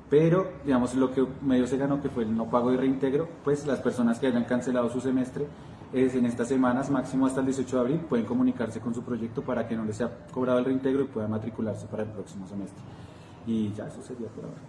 H: pero, digamos, lo que medio se ganó, que fue el no pago y reintegro, pues las personas que hayan cancelado su semestre es en estas semanas, máximo hasta el 18 de abril, pueden comunicarse con su proyecto para que no les sea cobrado el reintegro y puedan matricularse para el próximo semestre. Y ya, eso sería por ahora.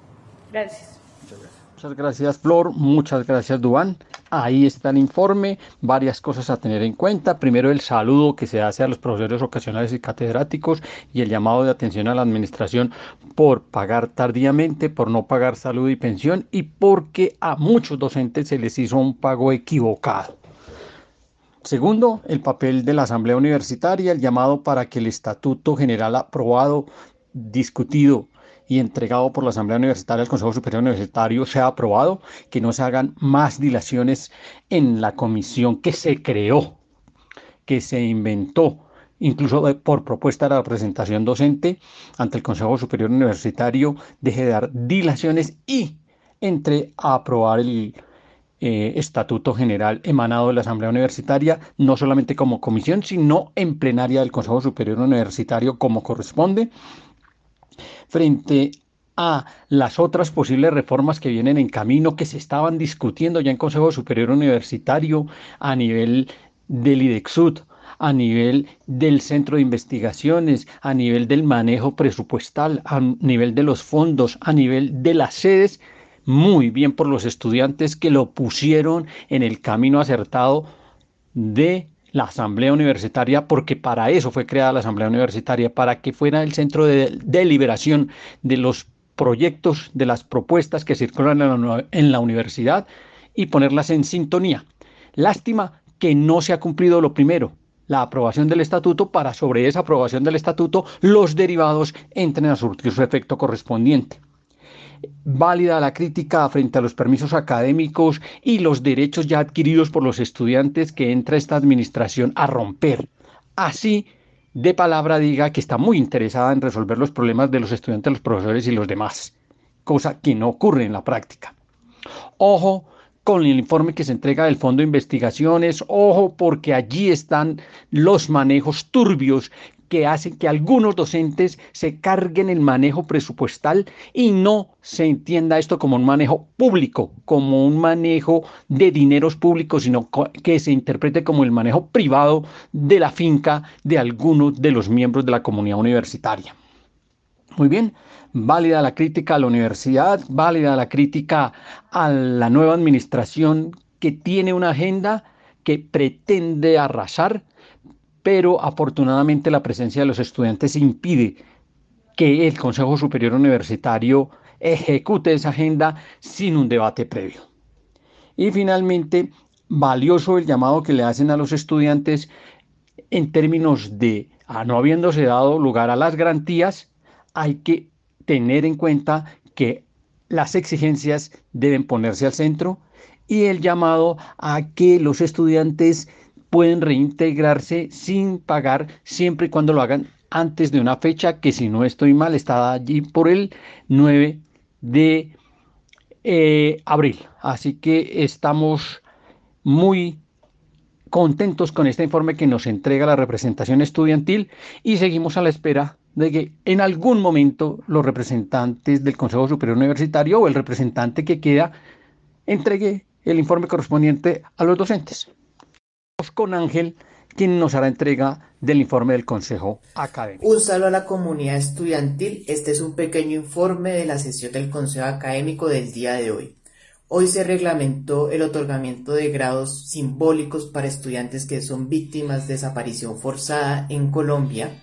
G: Gracias.
H: Muchas gracias.
B: Muchas gracias, Flor. Muchas gracias, Duan. Ahí está el informe. Varias cosas a tener en cuenta. Primero, el saludo que se hace a los profesores ocasionales y catedráticos y el llamado de atención a la administración por pagar tardíamente, por no pagar salud y pensión y porque a muchos docentes se les hizo un pago equivocado. Segundo, el papel de la Asamblea Universitaria, el llamado para que el Estatuto General aprobado, discutido y entregado por la Asamblea Universitaria al Consejo Superior Universitario sea aprobado, que no se hagan más dilaciones en la comisión que se creó, que se inventó, incluso por propuesta de la representación docente ante el Consejo Superior Universitario, deje de dar dilaciones y entre a aprobar el eh, estatuto general emanado de la Asamblea Universitaria, no solamente como comisión, sino en plenaria del Consejo Superior Universitario como corresponde frente a las otras posibles reformas que vienen en camino, que se estaban discutiendo ya en Consejo Superior Universitario a nivel del IDEXUD, a nivel del centro de investigaciones, a nivel del manejo presupuestal, a nivel de los fondos, a nivel de las sedes, muy bien por los estudiantes que lo pusieron en el camino acertado de la Asamblea Universitaria, porque para eso fue creada la Asamblea Universitaria, para que fuera el centro de deliberación de los proyectos, de las propuestas que circulan en la, universidad y ponerlas en sintonía. Lástima que no se ha cumplido lo primero, la aprobación del estatuto, para sobre esa aprobación del estatuto los derivados entren a surtir su efecto correspondiente válida la crítica frente a los permisos académicos y los derechos ya adquiridos por los estudiantes que entra esta administración a romper. Así, de palabra diga que está muy interesada en resolver los problemas de los estudiantes, los profesores y los demás, cosa que no ocurre en la práctica. Ojo con el informe que se entrega del Fondo de Investigaciones, ojo porque allí están los manejos turbios que hacen que algunos docentes se carguen el manejo presupuestal y no se entienda esto como un manejo público, como un manejo de dineros públicos, sino que se interprete como el manejo privado de la finca de algunos de los miembros de la comunidad universitaria. Muy bien, válida la crítica a la universidad, válida la crítica a la nueva administración que tiene una agenda que pretende arrasar, pero afortunadamente la presencia de los estudiantes impide que el Consejo Superior Universitario ejecute esa agenda sin un debate previo. Y finalmente, valioso el llamado que le hacen a los estudiantes en términos de, no habiéndose dado lugar a las garantías, hay que tener en cuenta que las exigencias deben ponerse al centro y el llamado a que los estudiantes pueden reintegrarse sin pagar siempre y cuando lo hagan antes de una fecha que si no estoy mal está allí por el 9 de eh, abril. Así que estamos muy contentos con este informe que nos entrega la representación estudiantil y seguimos a la espera de que en algún momento los representantes del Consejo Superior Universitario o el representante que queda entregue el informe correspondiente a los docentes. Con Ángel, quien nos hará entrega del informe del Consejo Académico.
I: Un saludo a la comunidad estudiantil. Este es un pequeño informe de la sesión del Consejo Académico del día de hoy. Hoy se reglamentó el otorgamiento de grados simbólicos para estudiantes que son víctimas de desaparición forzada en Colombia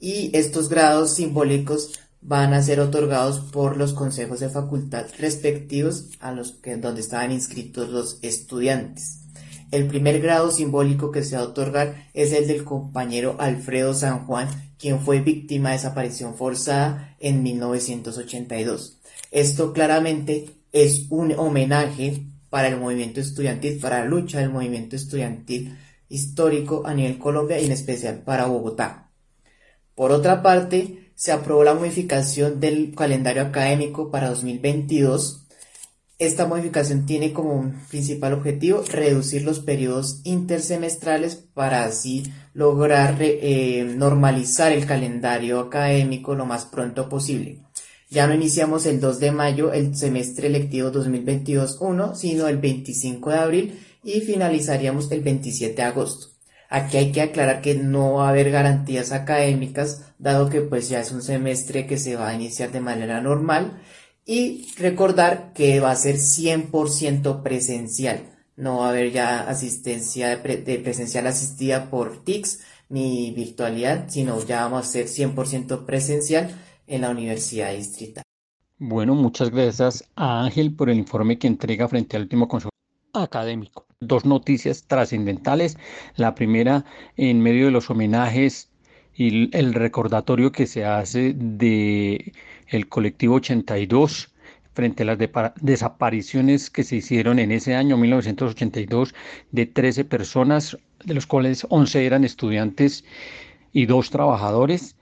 I: y estos grados simbólicos van a ser otorgados por los consejos de facultad respectivos a los que donde estaban inscritos los estudiantes. El primer grado simbólico que se va a otorgar es el del compañero Alfredo San Juan, quien fue víctima de desaparición forzada en 1982. Esto claramente es un homenaje para el movimiento estudiantil, para la lucha del movimiento estudiantil histórico a nivel Colombia y en especial para Bogotá. Por otra parte, se aprobó la modificación del calendario académico para 2022. Esta modificación tiene como principal objetivo reducir los periodos intersemestrales para así lograr eh, normalizar el calendario académico lo más pronto posible. Ya no iniciamos el 2 de mayo el semestre electivo 2022-1, sino el 25 de abril y finalizaríamos el 27 de agosto. Aquí hay que aclarar que no va a haber garantías académicas, dado que pues ya es un semestre que se va a iniciar de manera normal y recordar que va a ser 100% presencial. No va a haber ya asistencia de, presencial asistida por TICS ni virtualidad, sino ya vamos a ser 100% presencial en la Universidad Distrital.
B: Bueno, muchas gracias a Ángel por el informe que entrega frente al último consejo académico. Dos noticias trascendentales. La primera, en medio de los homenajes y el recordatorio que se hace de el colectivo 82 frente a las desapariciones que se hicieron en ese año 1982 de 13 personas, de los cuales 11 eran estudiantes y dos trabajadores.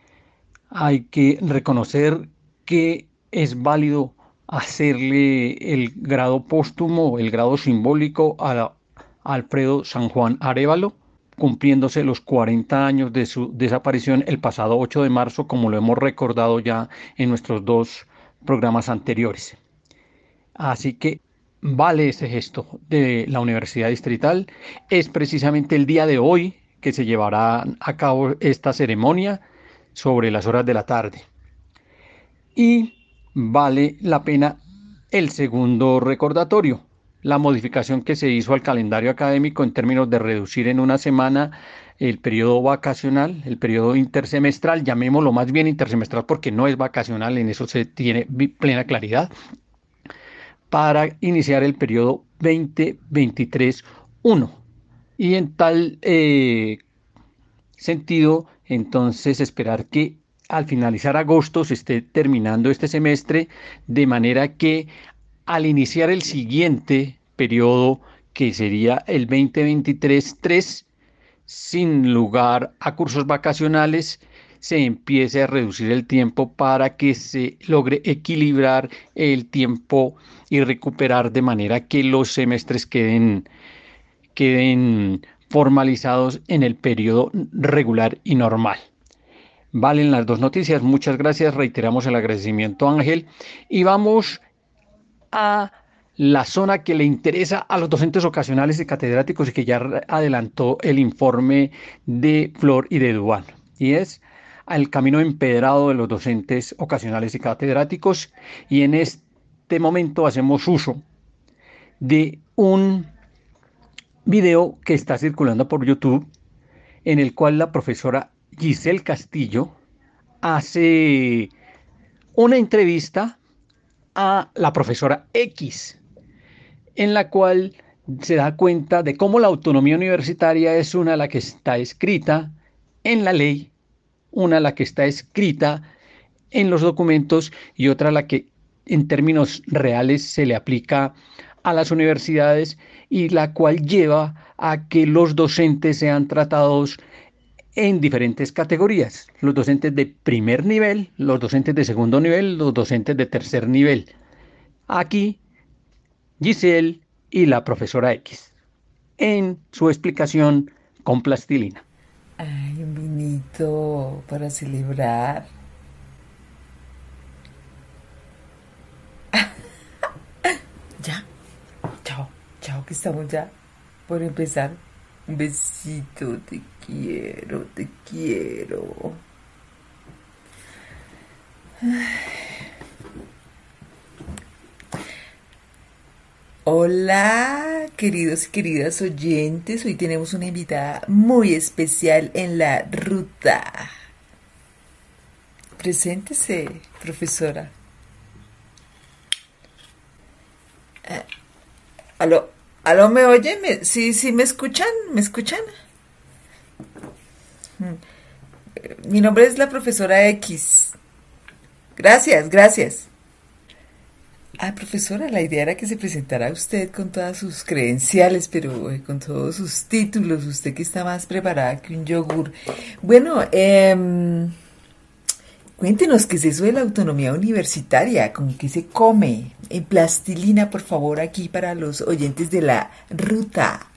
B: Hay que reconocer que es válido hacerle el grado póstumo, el grado simbólico a Alfredo San Juan Arevalo, cumpliéndose los 40 años de su desaparición el pasado 8 de marzo, como lo hemos recordado ya en nuestros dos programas anteriores. Así que vale ese gesto de la Universidad Distrital. Es precisamente el día de hoy que se llevará a cabo esta ceremonia sobre las horas de la tarde. Y vale la pena el segundo recordatorio, la modificación que se hizo al calendario académico en términos de reducir en una semana el periodo vacacional, el periodo intersemestral, llamémoslo más bien intersemestral porque no es vacacional, en eso se tiene plena claridad, para iniciar el periodo 2023-1. Y en tal eh, sentido, entonces esperar que al finalizar agosto se esté terminando este semestre, de manera que al iniciar el siguiente periodo, que sería el 2023-3, sin lugar a cursos vacacionales, se empiece a reducir el tiempo para que se logre equilibrar el tiempo y recuperar de manera que los semestres queden, formalizados en el periodo regular y normal. Valen las dos noticias. Muchas gracias. Reiteramos el agradecimiento, Ángel. Y vamos a la zona que le interesa a los docentes ocasionales y catedráticos y que ya adelantó el informe de Flor y de Duan. Y es al camino empedrado de los docentes ocasionales y catedráticos. Y en este momento hacemos uso de un video que está circulando por YouTube en el cual la profesora Giselle Castillo hace una entrevista a la profesora X, en la cual se da cuenta de cómo la autonomía universitaria es una la que está escrita en la ley, una la que está escrita en los documentos y otra la que en términos reales se le aplica a las universidades y la cual lleva a que los docentes sean tratados en diferentes categorías. Los docentes de primer nivel, los docentes de segundo nivel, los docentes de tercer nivel. Aquí, Giselle y la profesora X, en su explicación con plastilina.
J: Ay, un vinito para celebrar. ya, chao, chao, que estamos ya por empezar. Un besito, te quiero, te quiero. Hola, queridos y queridas oyentes. Hoy tenemos una invitada muy especial en la ruta. Preséntese, profesora. Eh, ¿Aló? ¿Aló me oyen? ¿Sí, sí me escuchan? ¿Me escuchan? Mm. Mi nombre es la profesora X. Gracias, gracias. Ah, profesora, la idea era que se presentara usted con todas sus credenciales, pero eh, con todos sus títulos, usted que está más preparada que un yogur. Bueno, eh, Cuéntenos qué es eso de la autonomía universitaria, con qué se come. En plastilina, por favor, aquí para los oyentes de la ruta.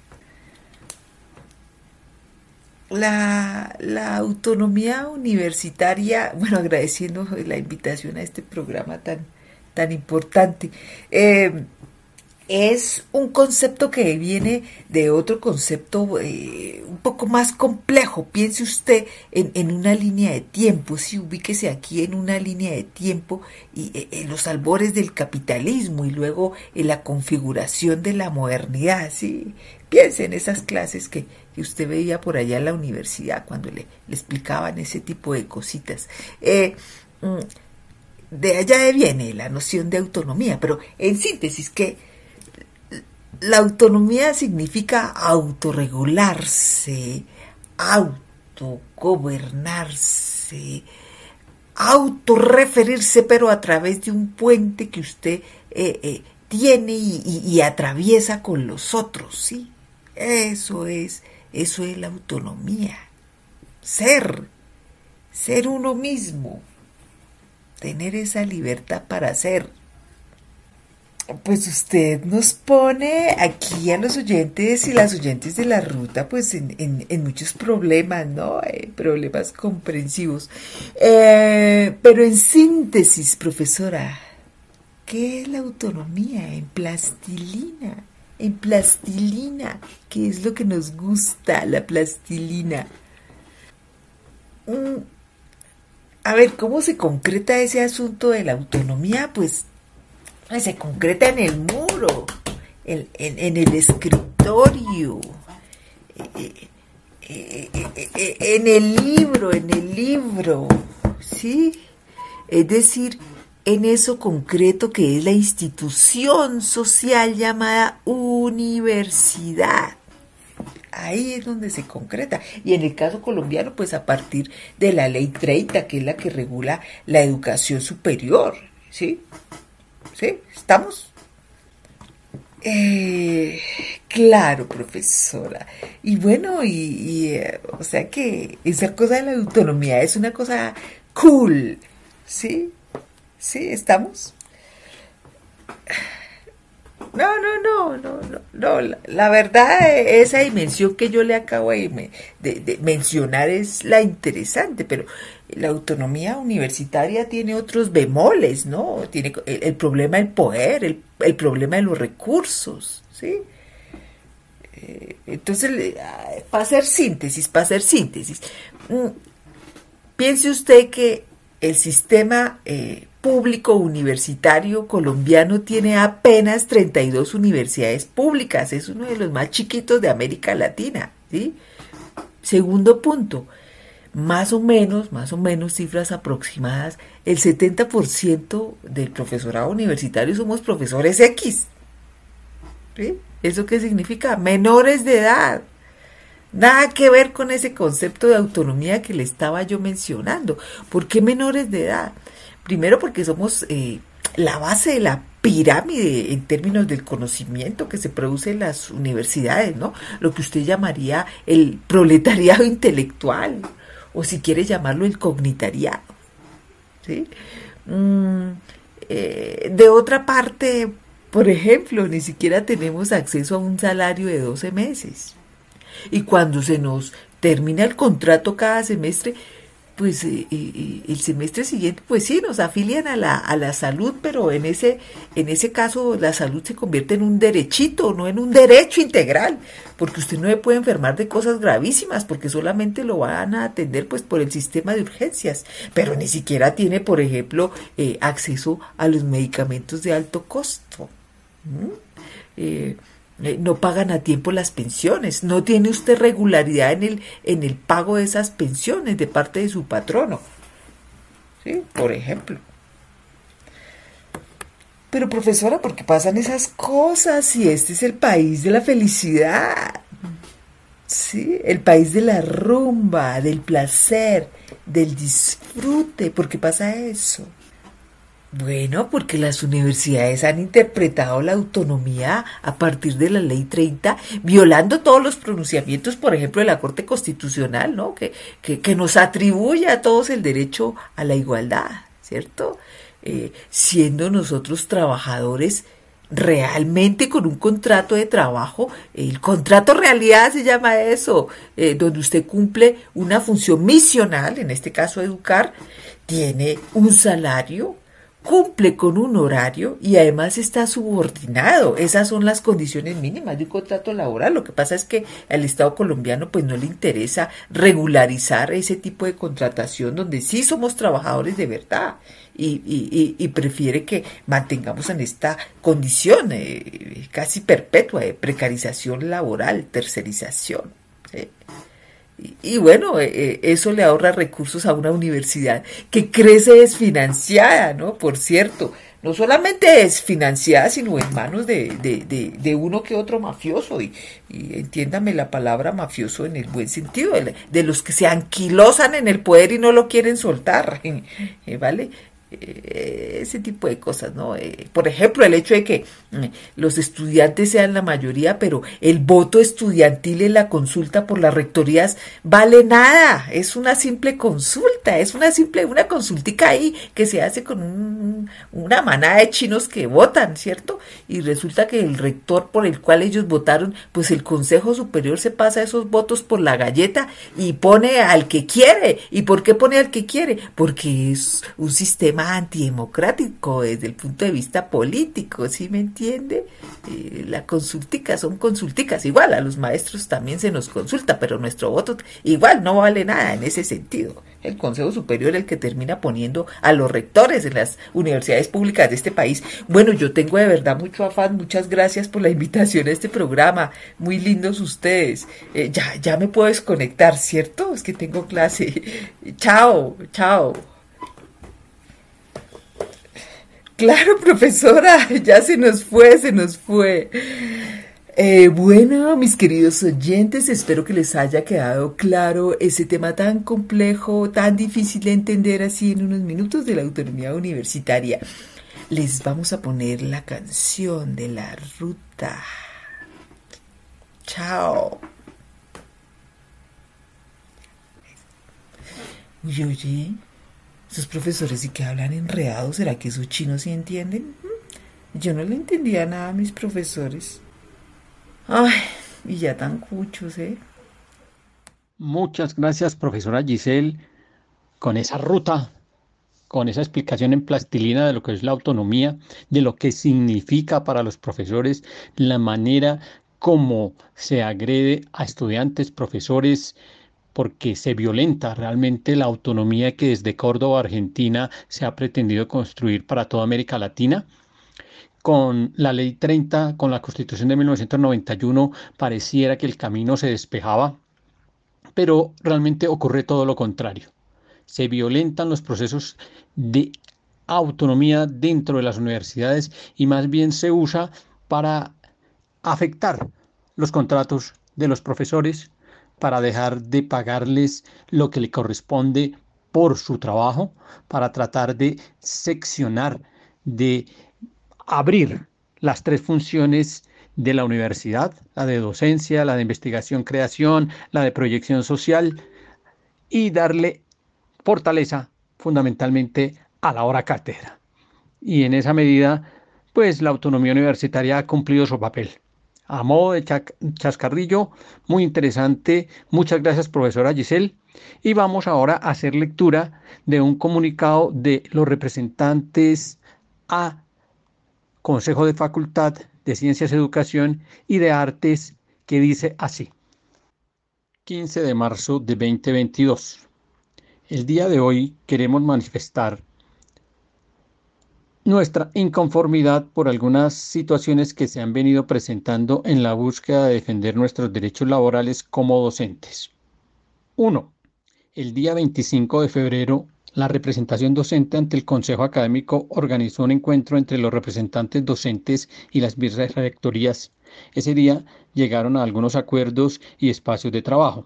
J: La, la autonomía universitaria, bueno, agradeciendo la invitación a este programa tan, tan importante. Eh, es un concepto que viene de otro concepto eh, un poco más complejo. Piense usted en, una línea de tiempo, si ubíquese aquí en una línea de tiempo y eh, en los albores del capitalismo y luego en la configuración de la modernidad. ¿sí? Piense en esas clases que, usted veía por allá en la universidad cuando le, explicaban ese tipo de cositas. Eh, mm, de allá viene la noción de autonomía, pero en síntesis, que la autonomía significa autorregularse, autogobernarse, autorreferirse, pero a través de un puente que usted eh, eh, tiene y, atraviesa con los otros, ¿sí? Eso es, eso es la autonomía. Ser, ser uno mismo, tener esa libertad para ser pues usted nos pone aquí a los oyentes y las oyentes de la ruta pues en, muchos problemas, ¿no? Eh, problemas comprensivos. Eh, pero en síntesis, profesora, ¿qué es la autonomía en plastilina? En plastilina, ¿qué es lo que nos gusta, la plastilina? A ver, ¿cómo se concreta ese asunto de la autonomía? Pues se concreta en el muro, en, el escritorio, eh, eh, eh, en el libro, en el libro, ¿sí? Es decir, en eso concreto que es la institución social llamada universidad. Ahí es donde se concreta. Y en el caso colombiano, pues a partir de la ley 30, que es la que regula la educación superior, ¿sí? ¿Sí? ¿Estamos? Eh, claro, profesora. Y bueno, y, eh, o sea que esa cosa de la autonomía es una cosa cool. ¿Sí? ¿Sí? ¿Estamos? No, no, no, no, no, no. La, verdad, esa dimensión que yo le acabo de, me- de- de mencionar es la interesante, pero la autonomía universitaria tiene otros bemoles, ¿no? Tiene el, problema del poder, el, problema de los recursos, ¿sí? Eh, Entonces, ah, para hacer síntesis, para hacer síntesis, mm, piense usted que el sistema eh, público universitario colombiano tiene apenas 32 universidades públicas, es uno de los más chiquitos de América Latina. Segundo punto, más o menos, más o menos cifras aproximadas, el 70% del profesorado universitario somos profesores X. ¿Eso qué significa? Menores de edad. Nada que ver con ese concepto de autonomía que le estaba yo mencionando. ¿Por qué menores de edad? Primero porque somos eh, la base de la pirámide en términos del conocimiento que se produce en las universidades, ¿no? Lo que usted llamaría el proletariado intelectual, o si quiere llamarlo el cognitariado. ¿sí? Mm, eh, de otra parte, por ejemplo, ni siquiera tenemos acceso a un salario de 12 meses. Y cuando se nos termina el contrato cada semestre, pues eh, eh, el semestre siguiente, pues sí, nos afilian a la, a la salud, pero en ese, en ese caso la salud se convierte en un derechito, no en un derecho integral, porque usted no se puede enfermar de cosas gravísimas, porque solamente lo van a atender pues por el sistema de urgencias, pero ni siquiera tiene, por ejemplo, eh, acceso a los medicamentos de alto costo. ¿Mm? Eh, no pagan a tiempo las pensiones, no tiene usted regularidad en el, en el pago de esas pensiones de parte de su patrono. ¿Sí? Por ejemplo. Pero profesora, ¿por qué pasan esas cosas si este es el país de la felicidad? Sí, el país de la rumba, del placer, del disfrute. ¿Por qué pasa eso? Bueno, porque las universidades han interpretado la autonomía a partir de la ley 30, violando todos los pronunciamientos, por ejemplo, de la Corte Constitucional, ¿no? Que, que, que nos atribuye a todos el derecho a la igualdad, ¿cierto? Eh, siendo nosotros trabajadores realmente con un contrato de trabajo, el contrato realidad se llama eso, eh, donde usted cumple una función misional, en este caso educar, tiene un salario, cumple con un horario y además está subordinado. Esas son las condiciones mínimas de un contrato laboral. Lo que pasa es que al Estado colombiano pues no le interesa regularizar ese tipo de contratación donde sí somos trabajadores de verdad y, y, y, prefiere que mantengamos en esta condición eh, casi perpetua de precarización laboral, tercerización. ¿sí? Y, y bueno, eh, eh, eso le ahorra recursos a una universidad que crece desfinanciada, ¿no? Por cierto, no solamente desfinanciada, sino en manos de, de, de, uno que otro mafioso, y, y, entiéndame la palabra mafioso en el buen sentido, de, de, los que se anquilosan en el poder y no lo quieren soltar, ¿vale? Ese tipo de cosas, ¿no? Eh, por ejemplo, el hecho de que eh, los estudiantes sean la mayoría, pero el voto estudiantil en la consulta por las rectorías vale nada, es una simple consulta, es una simple, una consultica ahí que se hace con un, una manada de chinos que votan, ¿cierto? Y resulta que el rector por el cual ellos votaron, pues el Consejo Superior se pasa esos votos por la galleta y pone al que quiere. ¿Y por qué pone al que quiere? Porque es un sistema antidemocrático desde el punto de vista político, ¿sí me entiende? Eh, la consultica, son consulticas, igual a los maestros también se nos consulta, pero nuestro voto igual no vale nada en ese sentido. El Consejo Superior es el que termina poniendo a los rectores en las universidades públicas de este país. Bueno, yo tengo de verdad mucho afán, muchas gracias por la invitación a este programa, muy lindos ustedes. Eh, ya, ya me puedo desconectar, ¿cierto? Es que tengo clase. chao, chao. Claro, profesora, ya se nos fue, se nos fue. Eh, bueno, mis queridos oyentes, espero que les haya quedado claro ese tema tan complejo, tan difícil de entender así en unos minutos de la autonomía universitaria. Les vamos a poner la canción de la ruta. Chao. Oye, oye. Esos profesores sí que hablan enredados, ¿será que esos chinos sí entienden? Yo no le entendía nada a mis profesores. Ay, y ya tan cuchos, ¿eh?
B: Muchas gracias, profesora Giselle, con esa ruta, con esa explicación en plastilina de lo que es la autonomía, de lo que significa para los profesores, la manera como se agrede a estudiantes, profesores, porque se violenta realmente la autonomía que desde Córdoba, Argentina, se ha pretendido construir para toda América Latina. Con la ley 30, con la constitución de 1991, pareciera que el camino se despejaba, pero realmente ocurre todo lo contrario. Se violentan los procesos de autonomía dentro de las universidades y más bien se usa para afectar los contratos de los profesores, para dejar de pagarles lo que le corresponde por su trabajo, para tratar de seccionar, de abrir las tres funciones de la universidad, la de docencia, la de investigación, creación, la de proyección social, y darle fortaleza fundamentalmente a la hora cátedra. Y en esa medida, pues la autonomía universitaria ha cumplido su papel. A modo de chascarrillo, muy interesante. Muchas gracias, profesora Giselle. Y vamos ahora a hacer lectura de un comunicado de los representantes a Consejo de Facultad de Ciencias, Educación y de Artes que dice así. 15 de marzo de 2022. El día de hoy queremos manifestar nuestra inconformidad por algunas situaciones que se han venido presentando en la búsqueda de defender nuestros derechos laborales como docentes. 1. El día 25 de febrero, la representación docente ante el Consejo Académico organizó un encuentro entre los representantes docentes y las vicerrectorías. Ese día llegaron a algunos acuerdos y espacios de trabajo.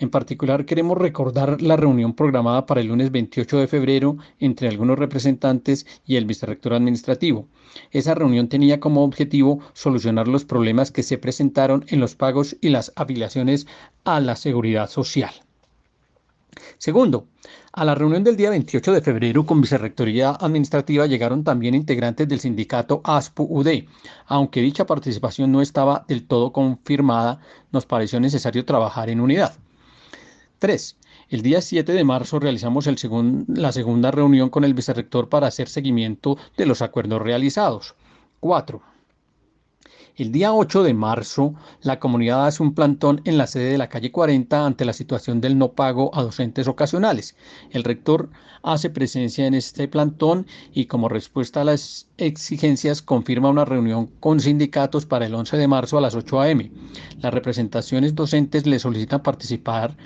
B: En particular, queremos recordar la reunión programada para el lunes 28 de febrero entre algunos representantes y el vicerrector administrativo. Esa reunión tenía como objetivo solucionar los problemas que se presentaron en los pagos y las afiliaciones a la seguridad social. Segundo, a la reunión del día 28 de febrero con Vicerrectoría Administrativa llegaron también integrantes del sindicato ASPU-UD. Aunque dicha participación no estaba del todo confirmada, nos pareció necesario trabajar en unidad. 3. El día 7 de marzo realizamos el la segunda reunión con el vicerrector para hacer seguimiento de los acuerdos realizados. 4. El día 8 de marzo, la comunidad hace un plantón en la sede de la calle 40 ante la situación del no pago a docentes ocasionales. El rector hace presencia en este plantón y como respuesta a las exigencias confirma una reunión con sindicatos para el 11 de marzo a las 8 a.m. Las representaciones docentes le solicitan participar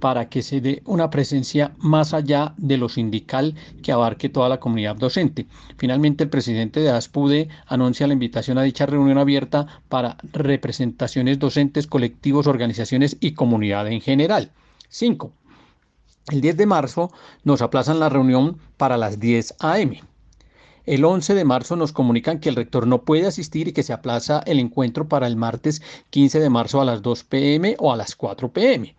B: para que se dé una presencia más allá de lo sindical que abarque toda la comunidad docente. Finalmente, el presidente de ASPUDE anuncia la invitación a dicha reunión abierta para representaciones docentes, colectivos, organizaciones y comunidad en general. 5. El 10 de marzo nos aplazan la reunión para las 10 a.m. El 11 de marzo nos comunican que el rector no puede asistir y que se aplaza el encuentro para el martes 15 de marzo a las 2 pm o a las 4 pm.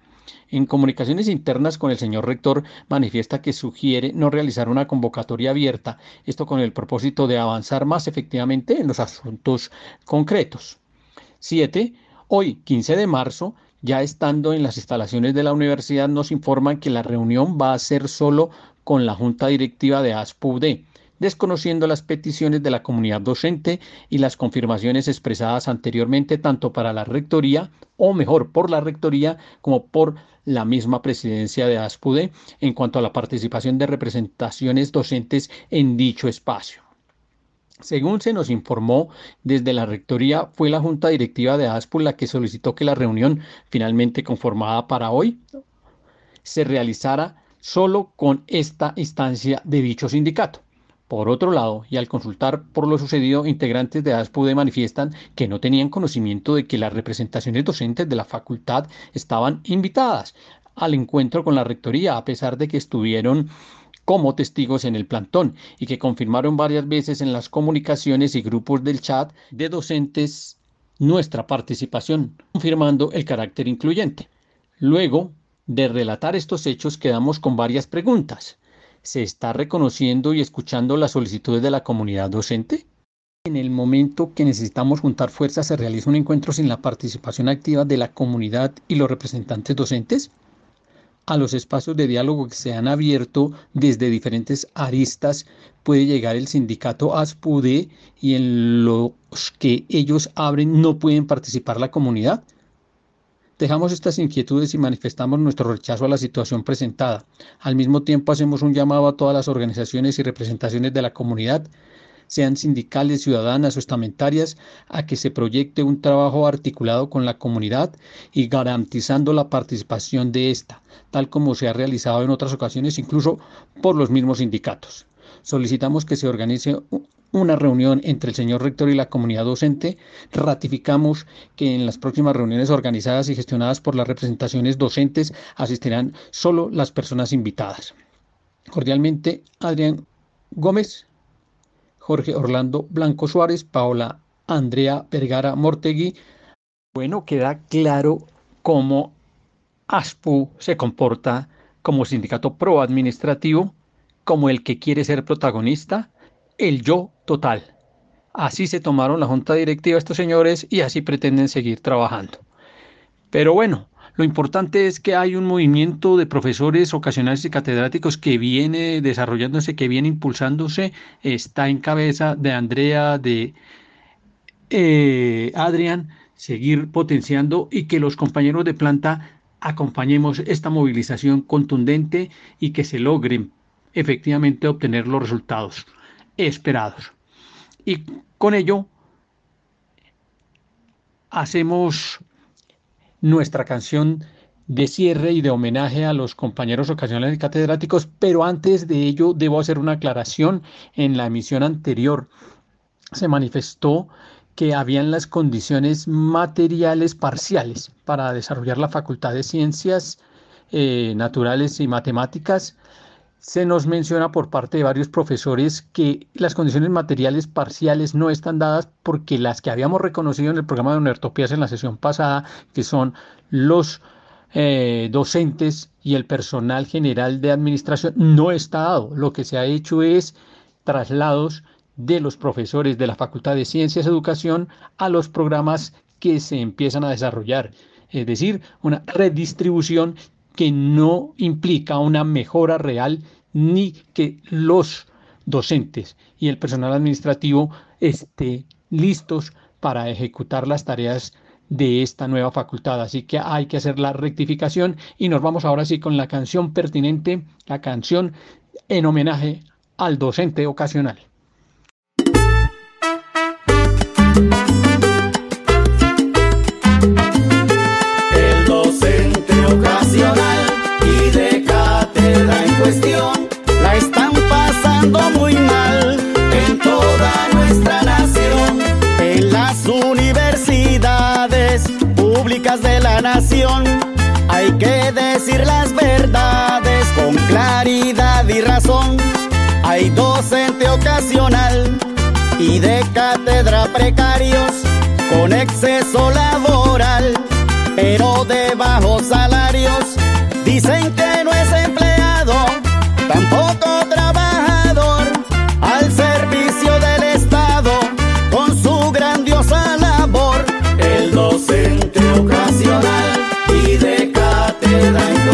B: En comunicaciones internas con el señor rector manifiesta que sugiere no realizar una convocatoria abierta, esto con el propósito de avanzar más efectivamente en los asuntos concretos. 7. Hoy, 15 de marzo, ya estando en las instalaciones de la universidad, nos informan que la reunión va a ser solo con la junta directiva de ASPUD, desconociendo las peticiones de la comunidad docente y las confirmaciones expresadas anteriormente tanto para la rectoría, o mejor, por la rectoría, como por la misma presidencia de ASPUDE en cuanto a la participación de representaciones docentes en dicho espacio. Según se nos informó desde la Rectoría, fue la Junta Directiva de ASPU la que solicitó que la reunión, finalmente conformada para hoy, se realizara solo con esta instancia de dicho sindicato. Por otro lado, y al consultar por lo sucedido, integrantes de ASPUDE manifiestan que no tenían conocimiento de que las representaciones docentes de la facultad estaban invitadas al encuentro con la rectoría, a pesar de que estuvieron como testigos en el plantón y que confirmaron varias veces en las comunicaciones y grupos del chat de docentes nuestra participación, confirmando el carácter incluyente. Luego de relatar estos hechos, quedamos con varias preguntas se está reconociendo y escuchando las solicitudes de la comunidad docente? En el momento que necesitamos juntar fuerzas, se realiza un encuentro sin la participación activa de la comunidad y los representantes docentes. A los espacios de diálogo que se han abierto desde diferentes aristas puede llegar el sindicato ASPUDE y en los que ellos abren no pueden participar la comunidad. Dejamos estas inquietudes y manifestamos nuestro rechazo a la situación presentada. Al mismo tiempo hacemos un llamado a todas las organizaciones y representaciones de la comunidad, sean sindicales, ciudadanas o estamentarias, a que se proyecte un trabajo articulado con la comunidad y garantizando la participación de esta, tal como se ha realizado en otras ocasiones, incluso por los mismos sindicatos. Solicitamos que se organice una reunión entre el señor rector y la comunidad docente. Ratificamos que en las próximas reuniones organizadas y gestionadas por las representaciones docentes asistirán solo las personas invitadas. Cordialmente, Adrián Gómez, Jorge Orlando Blanco Suárez, Paola Andrea Vergara Mortegui. Bueno, queda claro cómo ASPU se comporta como sindicato pro-administrativo, como el que quiere ser protagonista, el yo total. Así se tomaron la junta directiva estos señores y así pretenden seguir trabajando. Pero bueno, lo importante es que hay un movimiento de profesores ocasionales y catedráticos que viene desarrollándose, que viene impulsándose, está en cabeza de Andrea, de eh, Adrián, seguir potenciando y que los compañeros de planta acompañemos esta movilización contundente y que se logren efectivamente obtener los resultados esperados. Y con ello hacemos nuestra canción de cierre y de homenaje a los compañeros ocasionales catedráticos, pero antes de ello debo hacer una aclaración. En la emisión anterior se manifestó que habían las condiciones materiales parciales para desarrollar la Facultad de Ciencias eh, Naturales y Matemáticas se nos menciona por parte de varios profesores que las condiciones materiales parciales no están dadas porque las que habíamos reconocido en el programa de Unertopías en la sesión pasada, que son los eh, docentes y el personal general de administración, no está dado. Lo que se ha hecho es traslados de los profesores de la Facultad de Ciencias y Educación a los programas que se empiezan a desarrollar. Es decir, una redistribución que no implica una mejora real ni que los docentes y el personal administrativo estén listos para ejecutar las tareas de esta nueva facultad. Así que hay que hacer la rectificación y nos vamos ahora sí con la canción pertinente, la canción en homenaje al docente ocasional.
K: De la nación. Hay que decir las verdades con claridad y razón. Hay docente ocasional y de cátedra precarios con exceso laboral, pero de bajos salarios. Dicen que no es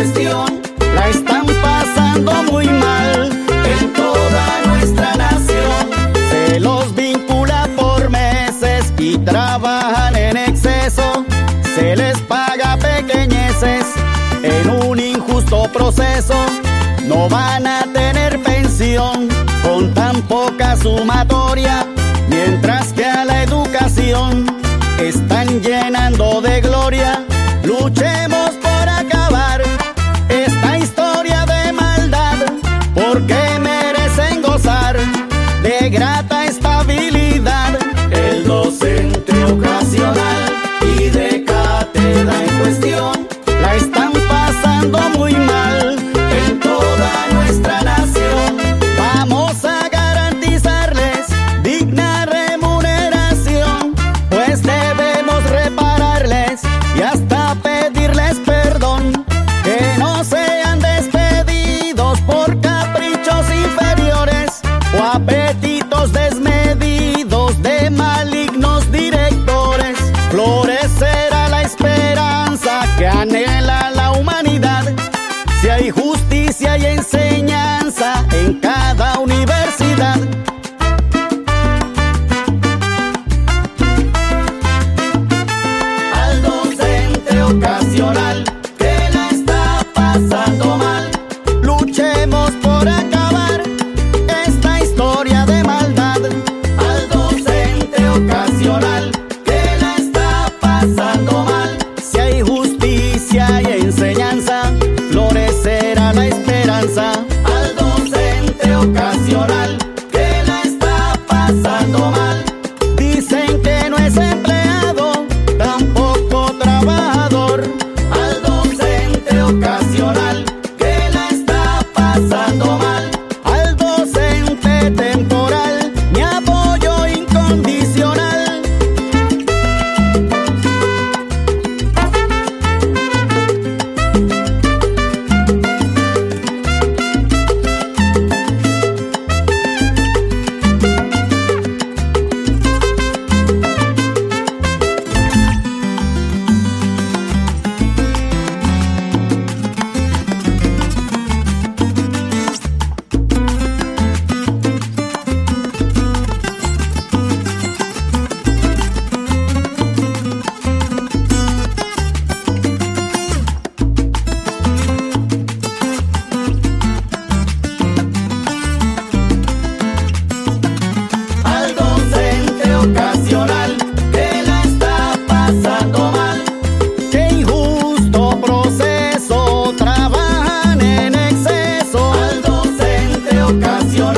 K: la están pasando muy mal en toda nuestra nación. Se los vincula por meses y trabajan en exceso. Se les paga pequeñeces en un injusto proceso. No van a tener pensión con tan poca sumatoria, mientras que a la educación grata docente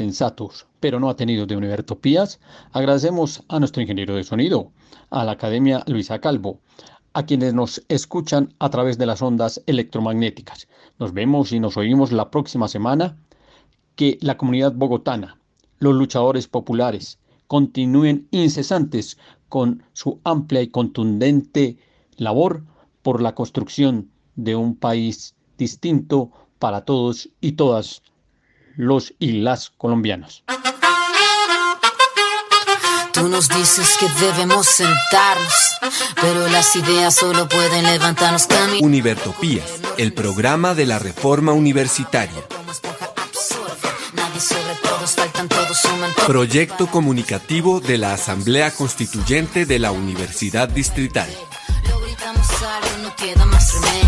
B: insensatos, pero no atenidos de Univertopías, agradecemos a nuestro ingeniero de sonido, a la Academia Luisa Calvo, a quienes nos escuchan a través de las ondas electromagnéticas. Nos vemos y nos oímos la próxima semana. Que la comunidad bogotana, los luchadores populares, continúen incesantes con su amplia y contundente labor por la construcción de un país distinto para todos y todas los y las colombianos.
L: Tú nos dices que debemos sentarnos, pero las ideas solo pueden levantarnos camino.
A: Univertopías, el programa de la reforma universitaria. Proyecto comunicativo de la Asamblea Constituyente de la Universidad Distrital.
L: Lo gritamos algo, no queda más remedio.